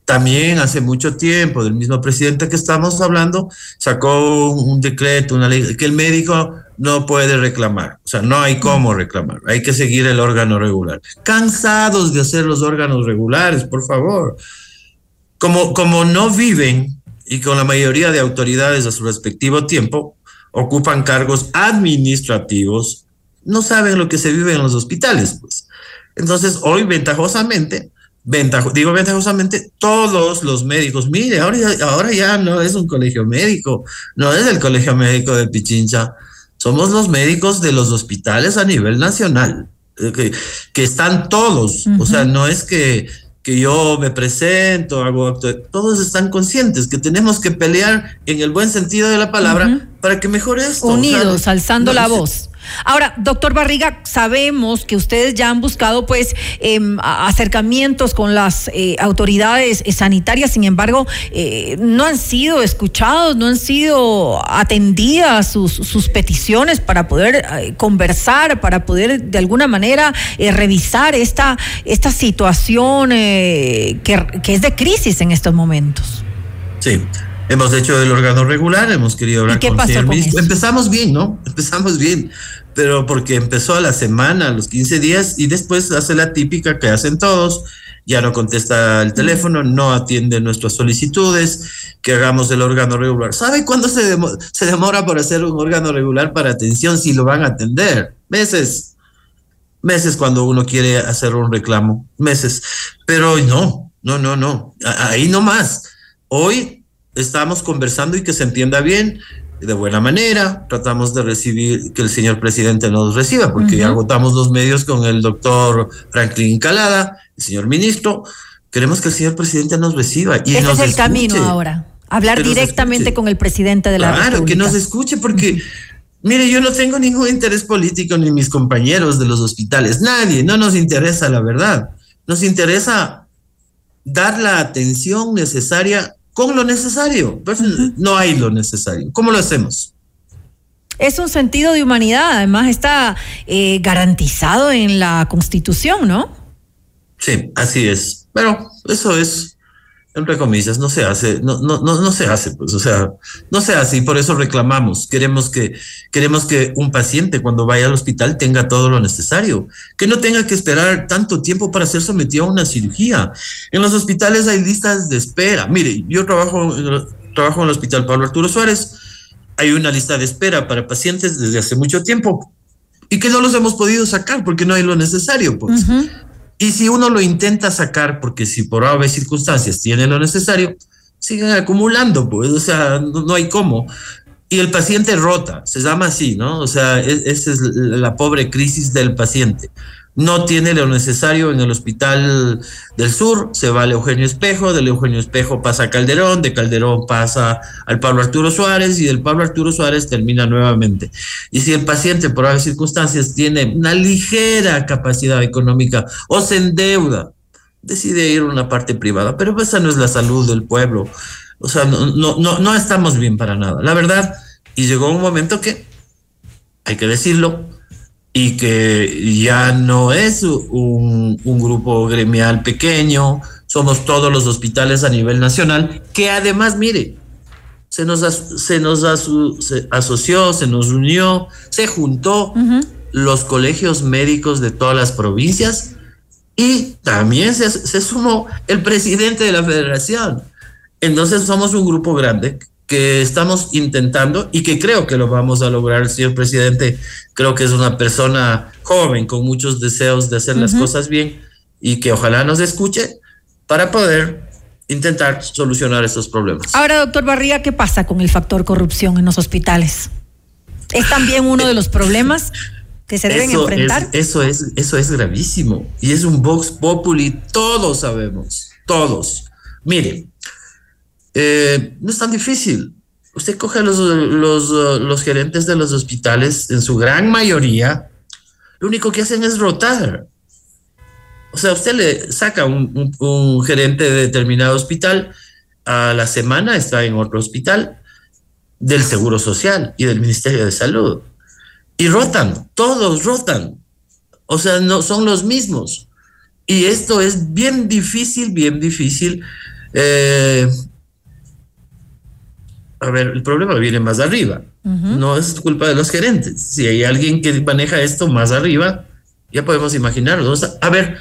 También hace mucho tiempo, del mismo presidente que estamos hablando, sacó un decreto, una ley, que el médico no puede reclamar, o sea, no hay cómo reclamar, hay que seguir el órgano regular. Cansados de hacer los órganos regulares, por favor. Como, como no viven y con la mayoría de autoridades a su respectivo tiempo ocupan cargos administrativos, no saben lo que se vive en los hospitales, pues. Entonces, hoy ventajosamente, digo ventajosamente, todos los médicos, mire, ahora ya, ahora ya no es un colegio médico, no es el colegio médico de Pichincha, somos los médicos de los hospitales a nivel nacional, eh, que, que están todos, o sea, no es que que yo me presento, hago acto, todos están conscientes que tenemos que pelear en el buen sentido de la palabra para que mejore esto. Unidos, alzando la voz. Ahora, doctor Barriga, sabemos que ustedes ya han buscado pues em, acercamientos con las eh, autoridades eh, sanitarias, sin embargo, eh, no han sido escuchados, no han sido atendidas sus, peticiones para poder conversar, para poder de alguna manera revisar esta, esta situación que, que es de crisis en estos momentos. Sí, Hemos hecho el órgano regular, hemos querido hablar con el ministro. Empezamos bien, ¿no? Empezamos bien, pero porque empezó a la semana, a los 15 días, y después hace la típica que hacen todos, ya no contesta el teléfono, no atiende nuestras solicitudes, que hagamos el órgano regular. ¿Sabe cuándo se, demora, se demora por hacer un órgano regular para atención si lo van a atender? Meses. Meses cuando uno quiere hacer un reclamo. Meses. Pero no, no, no, no. Ahí no más. Hoy estamos conversando y que se entienda bien, de buena manera, tratamos de recibir, que el señor presidente nos reciba, porque ya agotamos los medios con el doctor Franklin Calada, el señor ministro, queremos que el señor presidente nos reciba. Y Ese es el camino ahora, hablar directamente con el presidente de la República. Claro, que nos escuche, porque... Mire, yo no tengo ningún interés político ni mis compañeros de los hospitales, nadie, no nos interesa la verdad. Nos interesa dar la atención necesaria con lo necesario. Pues no hay lo necesario. ¿Cómo lo hacemos? Es un sentido de humanidad, además está eh, garantizado en la Constitución, ¿no? Sí, así es. Pero eso es entre comillas, no se hace, no, no, no, no se hace, pues, o sea, no se hace y por eso reclamamos. Queremos que, queremos que un paciente cuando vaya al hospital tenga todo lo necesario, que no tenga que esperar tanto tiempo para ser sometido a una cirugía. En los hospitales hay listas de espera. Mire, yo trabajo, trabajo en el hospital Pablo Arturo Suárez, hay una lista de espera para pacientes desde hace mucho tiempo y que no los hemos podido sacar porque no hay lo necesario, pues. Y si uno lo intenta sacar, porque si por aves circunstancias tiene lo necesario, siguen acumulando, pues, o sea, no, hay cómo. Y el paciente rota, se llama así, ¿no? O sea, esa es la pobre crisis del paciente no tiene lo necesario en el hospital del sur, se va al Eugenio Espejo, del Eugenio Espejo pasa a Calderón, de Calderón pasa al Pablo Arturo Suárez y del Pablo Arturo Suárez termina nuevamente. Y si el paciente por varias circunstancias tiene una ligera capacidad económica o se endeuda, decide ir a una parte privada, pero esa no es la salud del pueblo. O sea, no, no, no, no estamos bien para nada. La verdad, y llegó un momento que, hay que decirlo, y que ya no es un, grupo gremial pequeño, somos todos los hospitales a nivel nacional, que además, mire, se nos, se nos asoció, se nos unió, se juntó los colegios médicos de todas las provincias y también se, se sumó el presidente de la federación. Entonces somos un grupo grande que estamos intentando y que creo que lo vamos a lograr, el señor presidente. Creo que es una persona joven con muchos deseos de hacer las cosas bien y que ojalá nos escuche para poder intentar solucionar estos problemas. Ahora, doctor Barría, ¿qué pasa con el factor corrupción en los hospitales? ¿Es también uno de los problemas que se deben enfrentar? eso, es, eso es gravísimo y es un Vox Populi, todos sabemos, todos. Miren, eh, no es tan difícil. Usted coge los, los, los, gerentes de los hospitales, en su gran mayoría, lo único que hacen es rotar. O sea, usted le saca un, un, gerente de determinado hospital, a la semana está en otro hospital del Seguro Social y del Ministerio de Salud. Y rotan, todos rotan. O sea, no son los mismos. Y esto es bien difícil, bien difícil. Eh, a ver, el problema viene más arriba. No es culpa de los gerentes. Si hay alguien que maneja esto más arriba, ya podemos imaginarlo. a ver,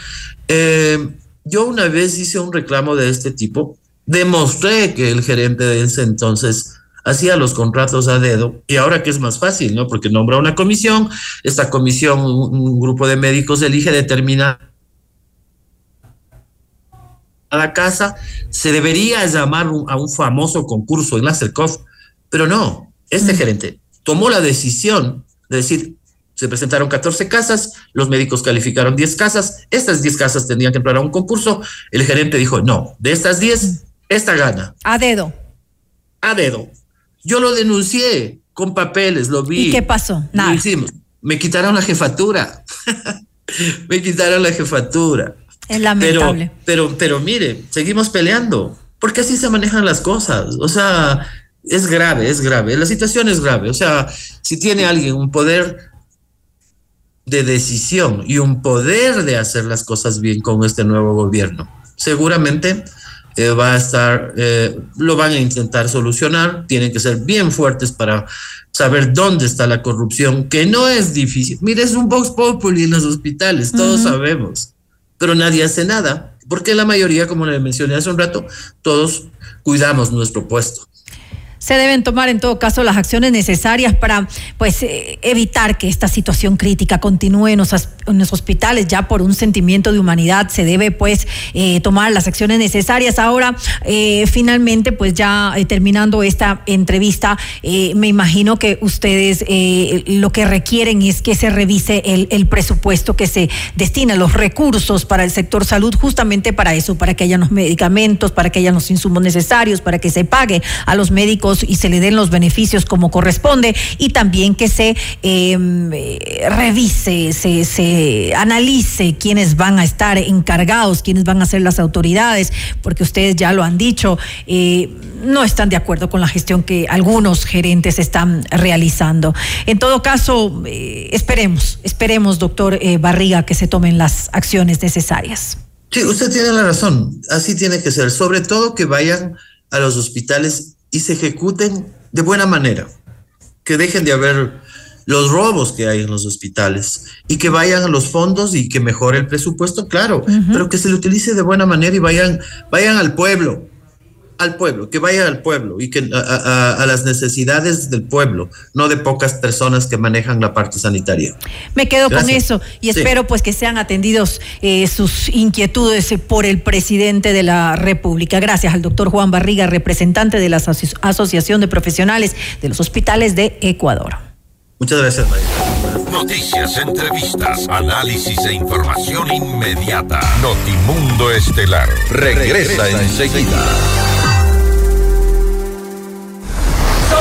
eh, yo una vez hice un reclamo de este tipo demostré que el gerente de ese entonces hacía los contratos a dedo y ahora que es más fácil, ¿no? Porque nombra una comisión, esta comisión, un, un grupo de médicos elige determinar a la casa, se debería llamar un- a un famoso concurso en la CERCOF, pero no, este gerente tomó la decisión de decir, se presentaron 14 casas, los médicos calificaron 10 casas, estas 10 casas tendrían que entrar a un concurso, el gerente dijo, no, de estas 10, esta gana, A dedo. a dedo. Yo lo denuncié con papeles, lo vi. ¿Y qué pasó? Nada. hicimos. Me quitaron la jefatura. (laughs) Me quitaron la jefatura. Es lamentable. Pero, pero, pero mire, seguimos peleando, porque así se manejan las cosas. O sea, es grave, es grave. La situación es grave. O sea, si tiene alguien un poder de decisión y un poder de hacer las cosas bien con este nuevo gobierno, seguramente eh, va a estar, eh, lo van a intentar solucionar. Tienen que ser bien fuertes para saber dónde está la corrupción, que no es difícil. Mire, es un Vox Populi en los hospitales, todos sabemos pero nadie hace nada, porque la mayoría, como le mencioné hace un rato, todos cuidamos nuestro puesto. Se deben tomar en todo caso las acciones necesarias para pues eh, evitar que esta situación crítica continúe en los, en los hospitales. Ya por un sentimiento de humanidad se debe pues eh, tomar las acciones necesarias. Ahora, eh, finalmente, pues ya eh, terminando esta entrevista, me imagino que ustedes lo que requieren es que se revise el, el presupuesto que se destina, los recursos para el sector salud, justamente para eso, para que haya los medicamentos, para que haya los insumos necesarios, para que se pague a los médicos y se le den los beneficios como corresponde y también que se eh, revise, se, se analice quiénes van a estar encargados, quiénes van a ser las autoridades, porque ustedes ya lo han dicho, eh, no están de acuerdo con la gestión que algunos gerentes están realizando. En todo caso, eh, esperemos, esperemos, doctor eh, Barriga, que se tomen las acciones necesarias. Sí, usted tiene la razón, así tiene que ser, sobre todo que vayan a los hospitales y se ejecuten de buena manera, que dejen de haber los robos que hay en los hospitales y que vayan a los fondos y que mejore el presupuesto, claro, pero que se le utilice de buena manera y vayan, vayan al pueblo, al pueblo, que vayan al pueblo y que a, a- a las necesidades del pueblo, no de pocas personas que manejan la parte sanitaria. Me quedo con eso y Sí. espero pues que sean atendidos eh, sus inquietudes eh, por el presidente de la República. Gracias al doctor Juan Barriga, representante de la Asoci- Asociación de Profesionales de los Hospitales de Ecuador. Muchas gracias, María. Noticias, entrevistas, análisis e información inmediata. Notimundo Estelar regresa enseguida.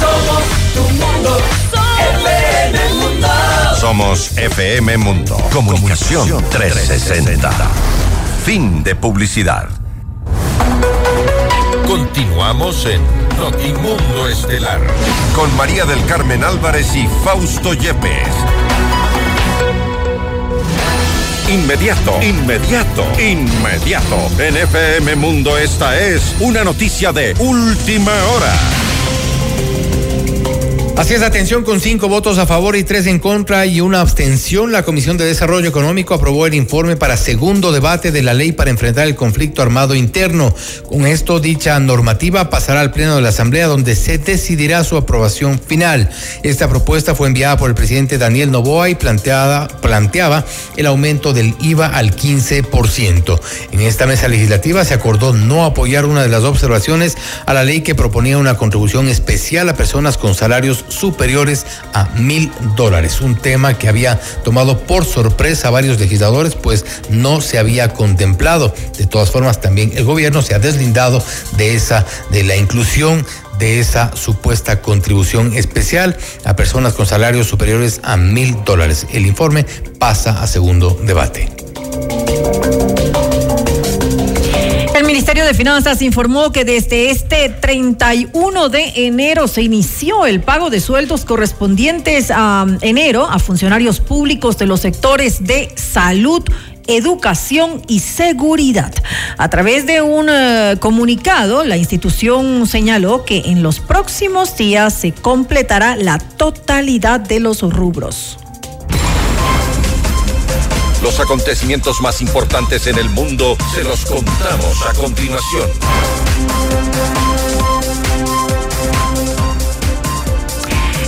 Somos tu mundo, FM Mundo. Somos FM Mundo. Comunicación 360. Fin de publicidad. Continuamos en Notimundo Estelar con María del Carmen Álvarez y Fausto Yepes. Inmediato, inmediato, inmediato. En FM Mundo esta es una noticia de última hora. Así es, atención, con cinco votos a favor y tres en contra y una abstención, la Comisión de Desarrollo Económico aprobó el informe para segundo debate de la ley para enfrentar el conflicto armado interno. Con esto, dicha normativa pasará al Pleno de la Asamblea, donde se decidirá su aprobación final. Esta propuesta fue enviada por el presidente Daniel Novoa y planteada, planteaba el aumento del IVA al 15%. En esta mesa legislativa se acordó no apoyar una de las observaciones a la ley que proponía una contribución especial a personas con salarios superiores a mil dólares. Un tema que había tomado por sorpresa a varios legisladores, pues no se había contemplado. De todas formas, también el gobierno se ha deslindado de esa, de la inclusión de esa supuesta contribución especial a personas con salarios superiores a mil dólares. El informe pasa a segundo debate. Ministerio de Finanzas informó que desde este 31 de enero se inició el pago de sueldos correspondientes a enero a funcionarios públicos de los sectores de salud, educación y seguridad. A través de un uh, comunicado, la institución señaló que en los próximos días se completará la totalidad de los rubros. Los acontecimientos más importantes en el mundo se los contamos a continuación.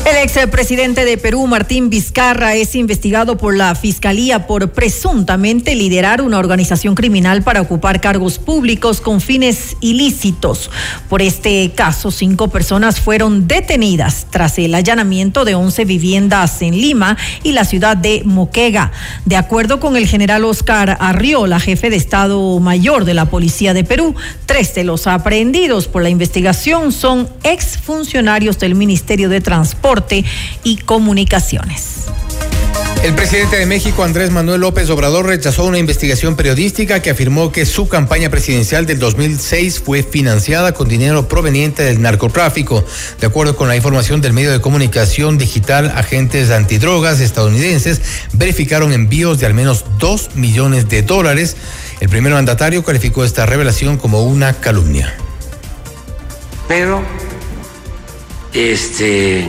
El expresidente de Perú, Martín Vizcarra, es investigado por la Fiscalía por presuntamente liderar una organización criminal para ocupar cargos públicos con fines ilícitos. Por este caso, cinco personas fueron detenidas tras el allanamiento de 11 viviendas en Lima y la ciudad de Moquega. De acuerdo con el general Oscar Arriola, jefe de Estado Mayor de la Policía de Perú, tres de los aprehendidos por la investigación son exfuncionarios del Ministerio de Transporte y Comunicaciones. El presidente de México, Andrés Manuel López Obrador, rechazó una investigación periodística que afirmó que su campaña presidencial del 2006 fue financiada con dinero proveniente del narcotráfico. De acuerdo con la información del medio de comunicación digital, agentes antidrogas estadounidenses verificaron envíos de al menos dos millones de dólares. El primer mandatario calificó esta revelación como una calumnia. Pero, este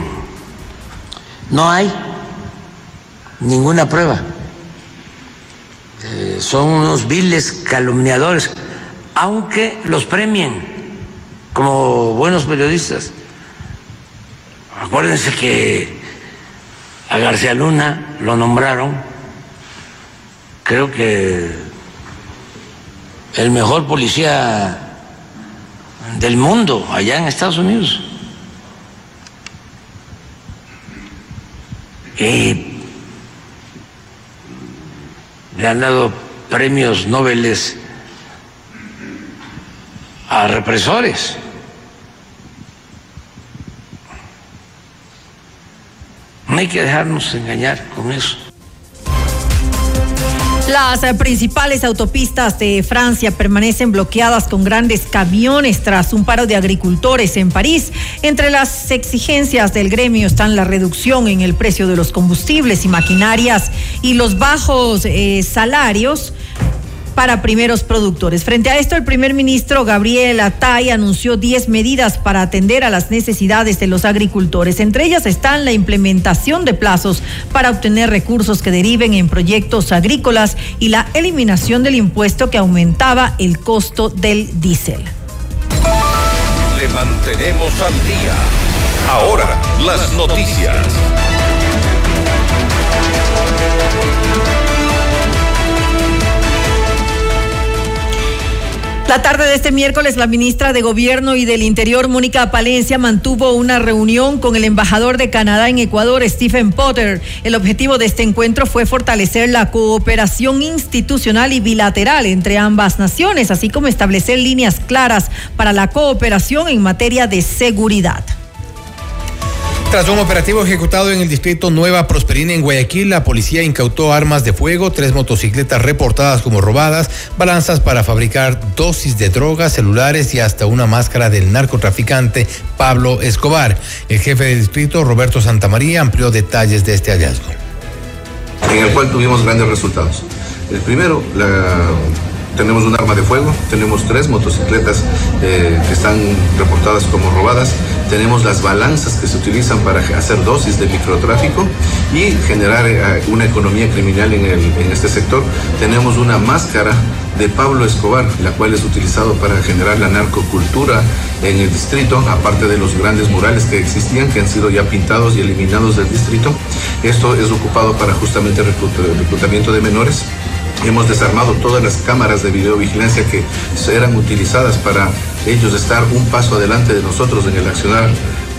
no hay ninguna prueba. Eh, son unos viles calumniadores, aunque los premien como buenos periodistas. Acuérdense que a García Luna lo nombraron, creo que el mejor policía del mundo allá en Estados Unidos. Le han dado premios Nobel a represores. No hay que dejarnos engañar con eso. Las eh, principales autopistas de Francia permanecen bloqueadas con grandes camiones tras un paro de agricultores en París. Entre las exigencias del gremio están la reducción en el precio de los combustibles y maquinarias y los bajos eh, salarios para primeros productores. Frente a esto, el primer ministro Gabriel Atay anunció 10 medidas para atender a las necesidades de los agricultores. Entre ellas están la implementación de plazos para obtener recursos que deriven en proyectos agrícolas y la eliminación del impuesto que aumentaba el costo del diésel. Le mantenemos al día. Ahora, las noticias. La tarde de este miércoles, la ministra de Gobierno y del Interior, Mónica Palencia, mantuvo una reunión con el embajador de Canadá en Ecuador, Stephen Potter. El objetivo de este encuentro fue fortalecer la cooperación institucional y bilateral entre ambas naciones, así como establecer líneas claras para la cooperación en materia de seguridad. Tras un operativo ejecutado en el distrito Nueva Prosperina en Guayaquil, la policía incautó armas de fuego, tres motocicletas reportadas como robadas, balanzas para fabricar dosis de drogas, celulares y hasta una máscara del narcotraficante Pablo Escobar. El jefe del distrito, Roberto Santamaría, amplió detalles de este hallazgo. En el cual tuvimos grandes resultados. El primero, la tenemos un arma de fuego, tenemos tres motocicletas eh, que están reportadas como robadas, tenemos las balanzas que se utilizan para hacer dosis de microtráfico y generar eh, una economía criminal en, el, en este sector. Tenemos una máscara de Pablo Escobar, la cual es utilizado para generar la narcocultura en el distrito, aparte de los grandes murales que existían, que han sido ya pintados y eliminados del distrito. Esto es ocupado para justamente reclutamiento de menores. Hemos desarmado todas las cámaras de videovigilancia que eran utilizadas para ellos estar un paso adelante de nosotros en el accionar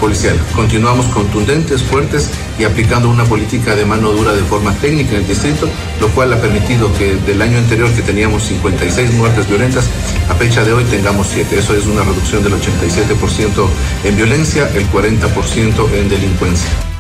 policial. Continuamos contundentes, fuertes y aplicando una política de mano dura de forma técnica en el distrito, lo cual ha permitido que del año anterior que teníamos 56 muertes violentas, a fecha de hoy tengamos 7. Eso es una reducción del 87% en violencia, el 40% en delincuencia.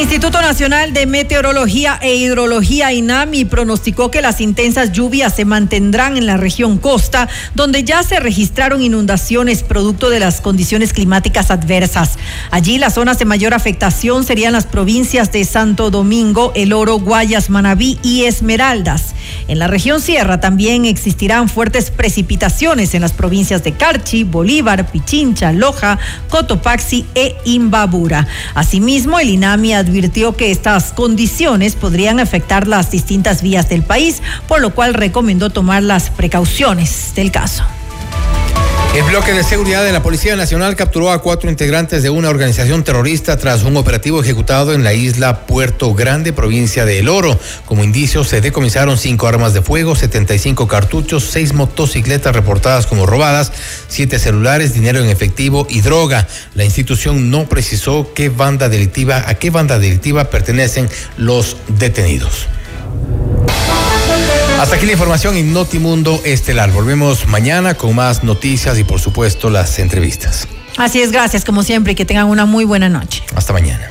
Instituto Nacional de Meteorología e Hidrología INAMI pronosticó que las intensas lluvias se mantendrán en la región costa, donde ya se registraron inundaciones producto de las condiciones climáticas adversas. Allí las zonas de mayor afectación serían las provincias de Santo Domingo, El Oro, Guayas, Manabí y Esmeraldas. En la región sierra también existirán fuertes precipitaciones en las provincias de Carchi, Bolívar, Pichincha, Loja, Cotopaxi e Imbabura. Asimismo, el INAMI advirtió que estas condiciones podrían afectar las distintas vías del país, por lo cual recomendó tomar las precauciones del caso. El bloque de seguridad de la Policía Nacional capturó a cuatro integrantes de una organización terrorista tras un operativo ejecutado en la isla Puerto Grande, provincia de El Oro. Como indicio, se decomisaron cinco armas de fuego, 75 cartuchos, seis motocicletas reportadas como robadas, siete celulares, dinero en efectivo y droga. La institución no precisó qué banda delictiva, a qué banda delictiva pertenecen los detenidos. Hasta aquí la información en Notimundo Estelar. Volvemos mañana con más noticias y por supuesto las entrevistas. Así es, gracias como siempre y que tengan una muy buena noche. Hasta mañana.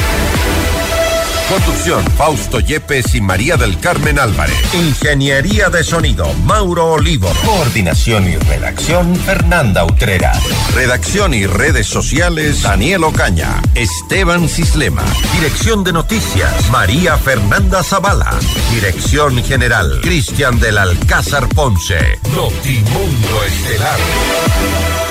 Conducción, Fausto Yepes y María del Carmen Álvarez. Ingeniería de sonido, Mauro Olivo. Coordinación y redacción, Fernanda Utrera. Redacción y redes sociales, Daniel Ocaña. Esteban Cislema. Dirección de noticias, María Fernanda Zavala. Dirección general, Cristian del Alcázar Ponce. Notimundo Estelar.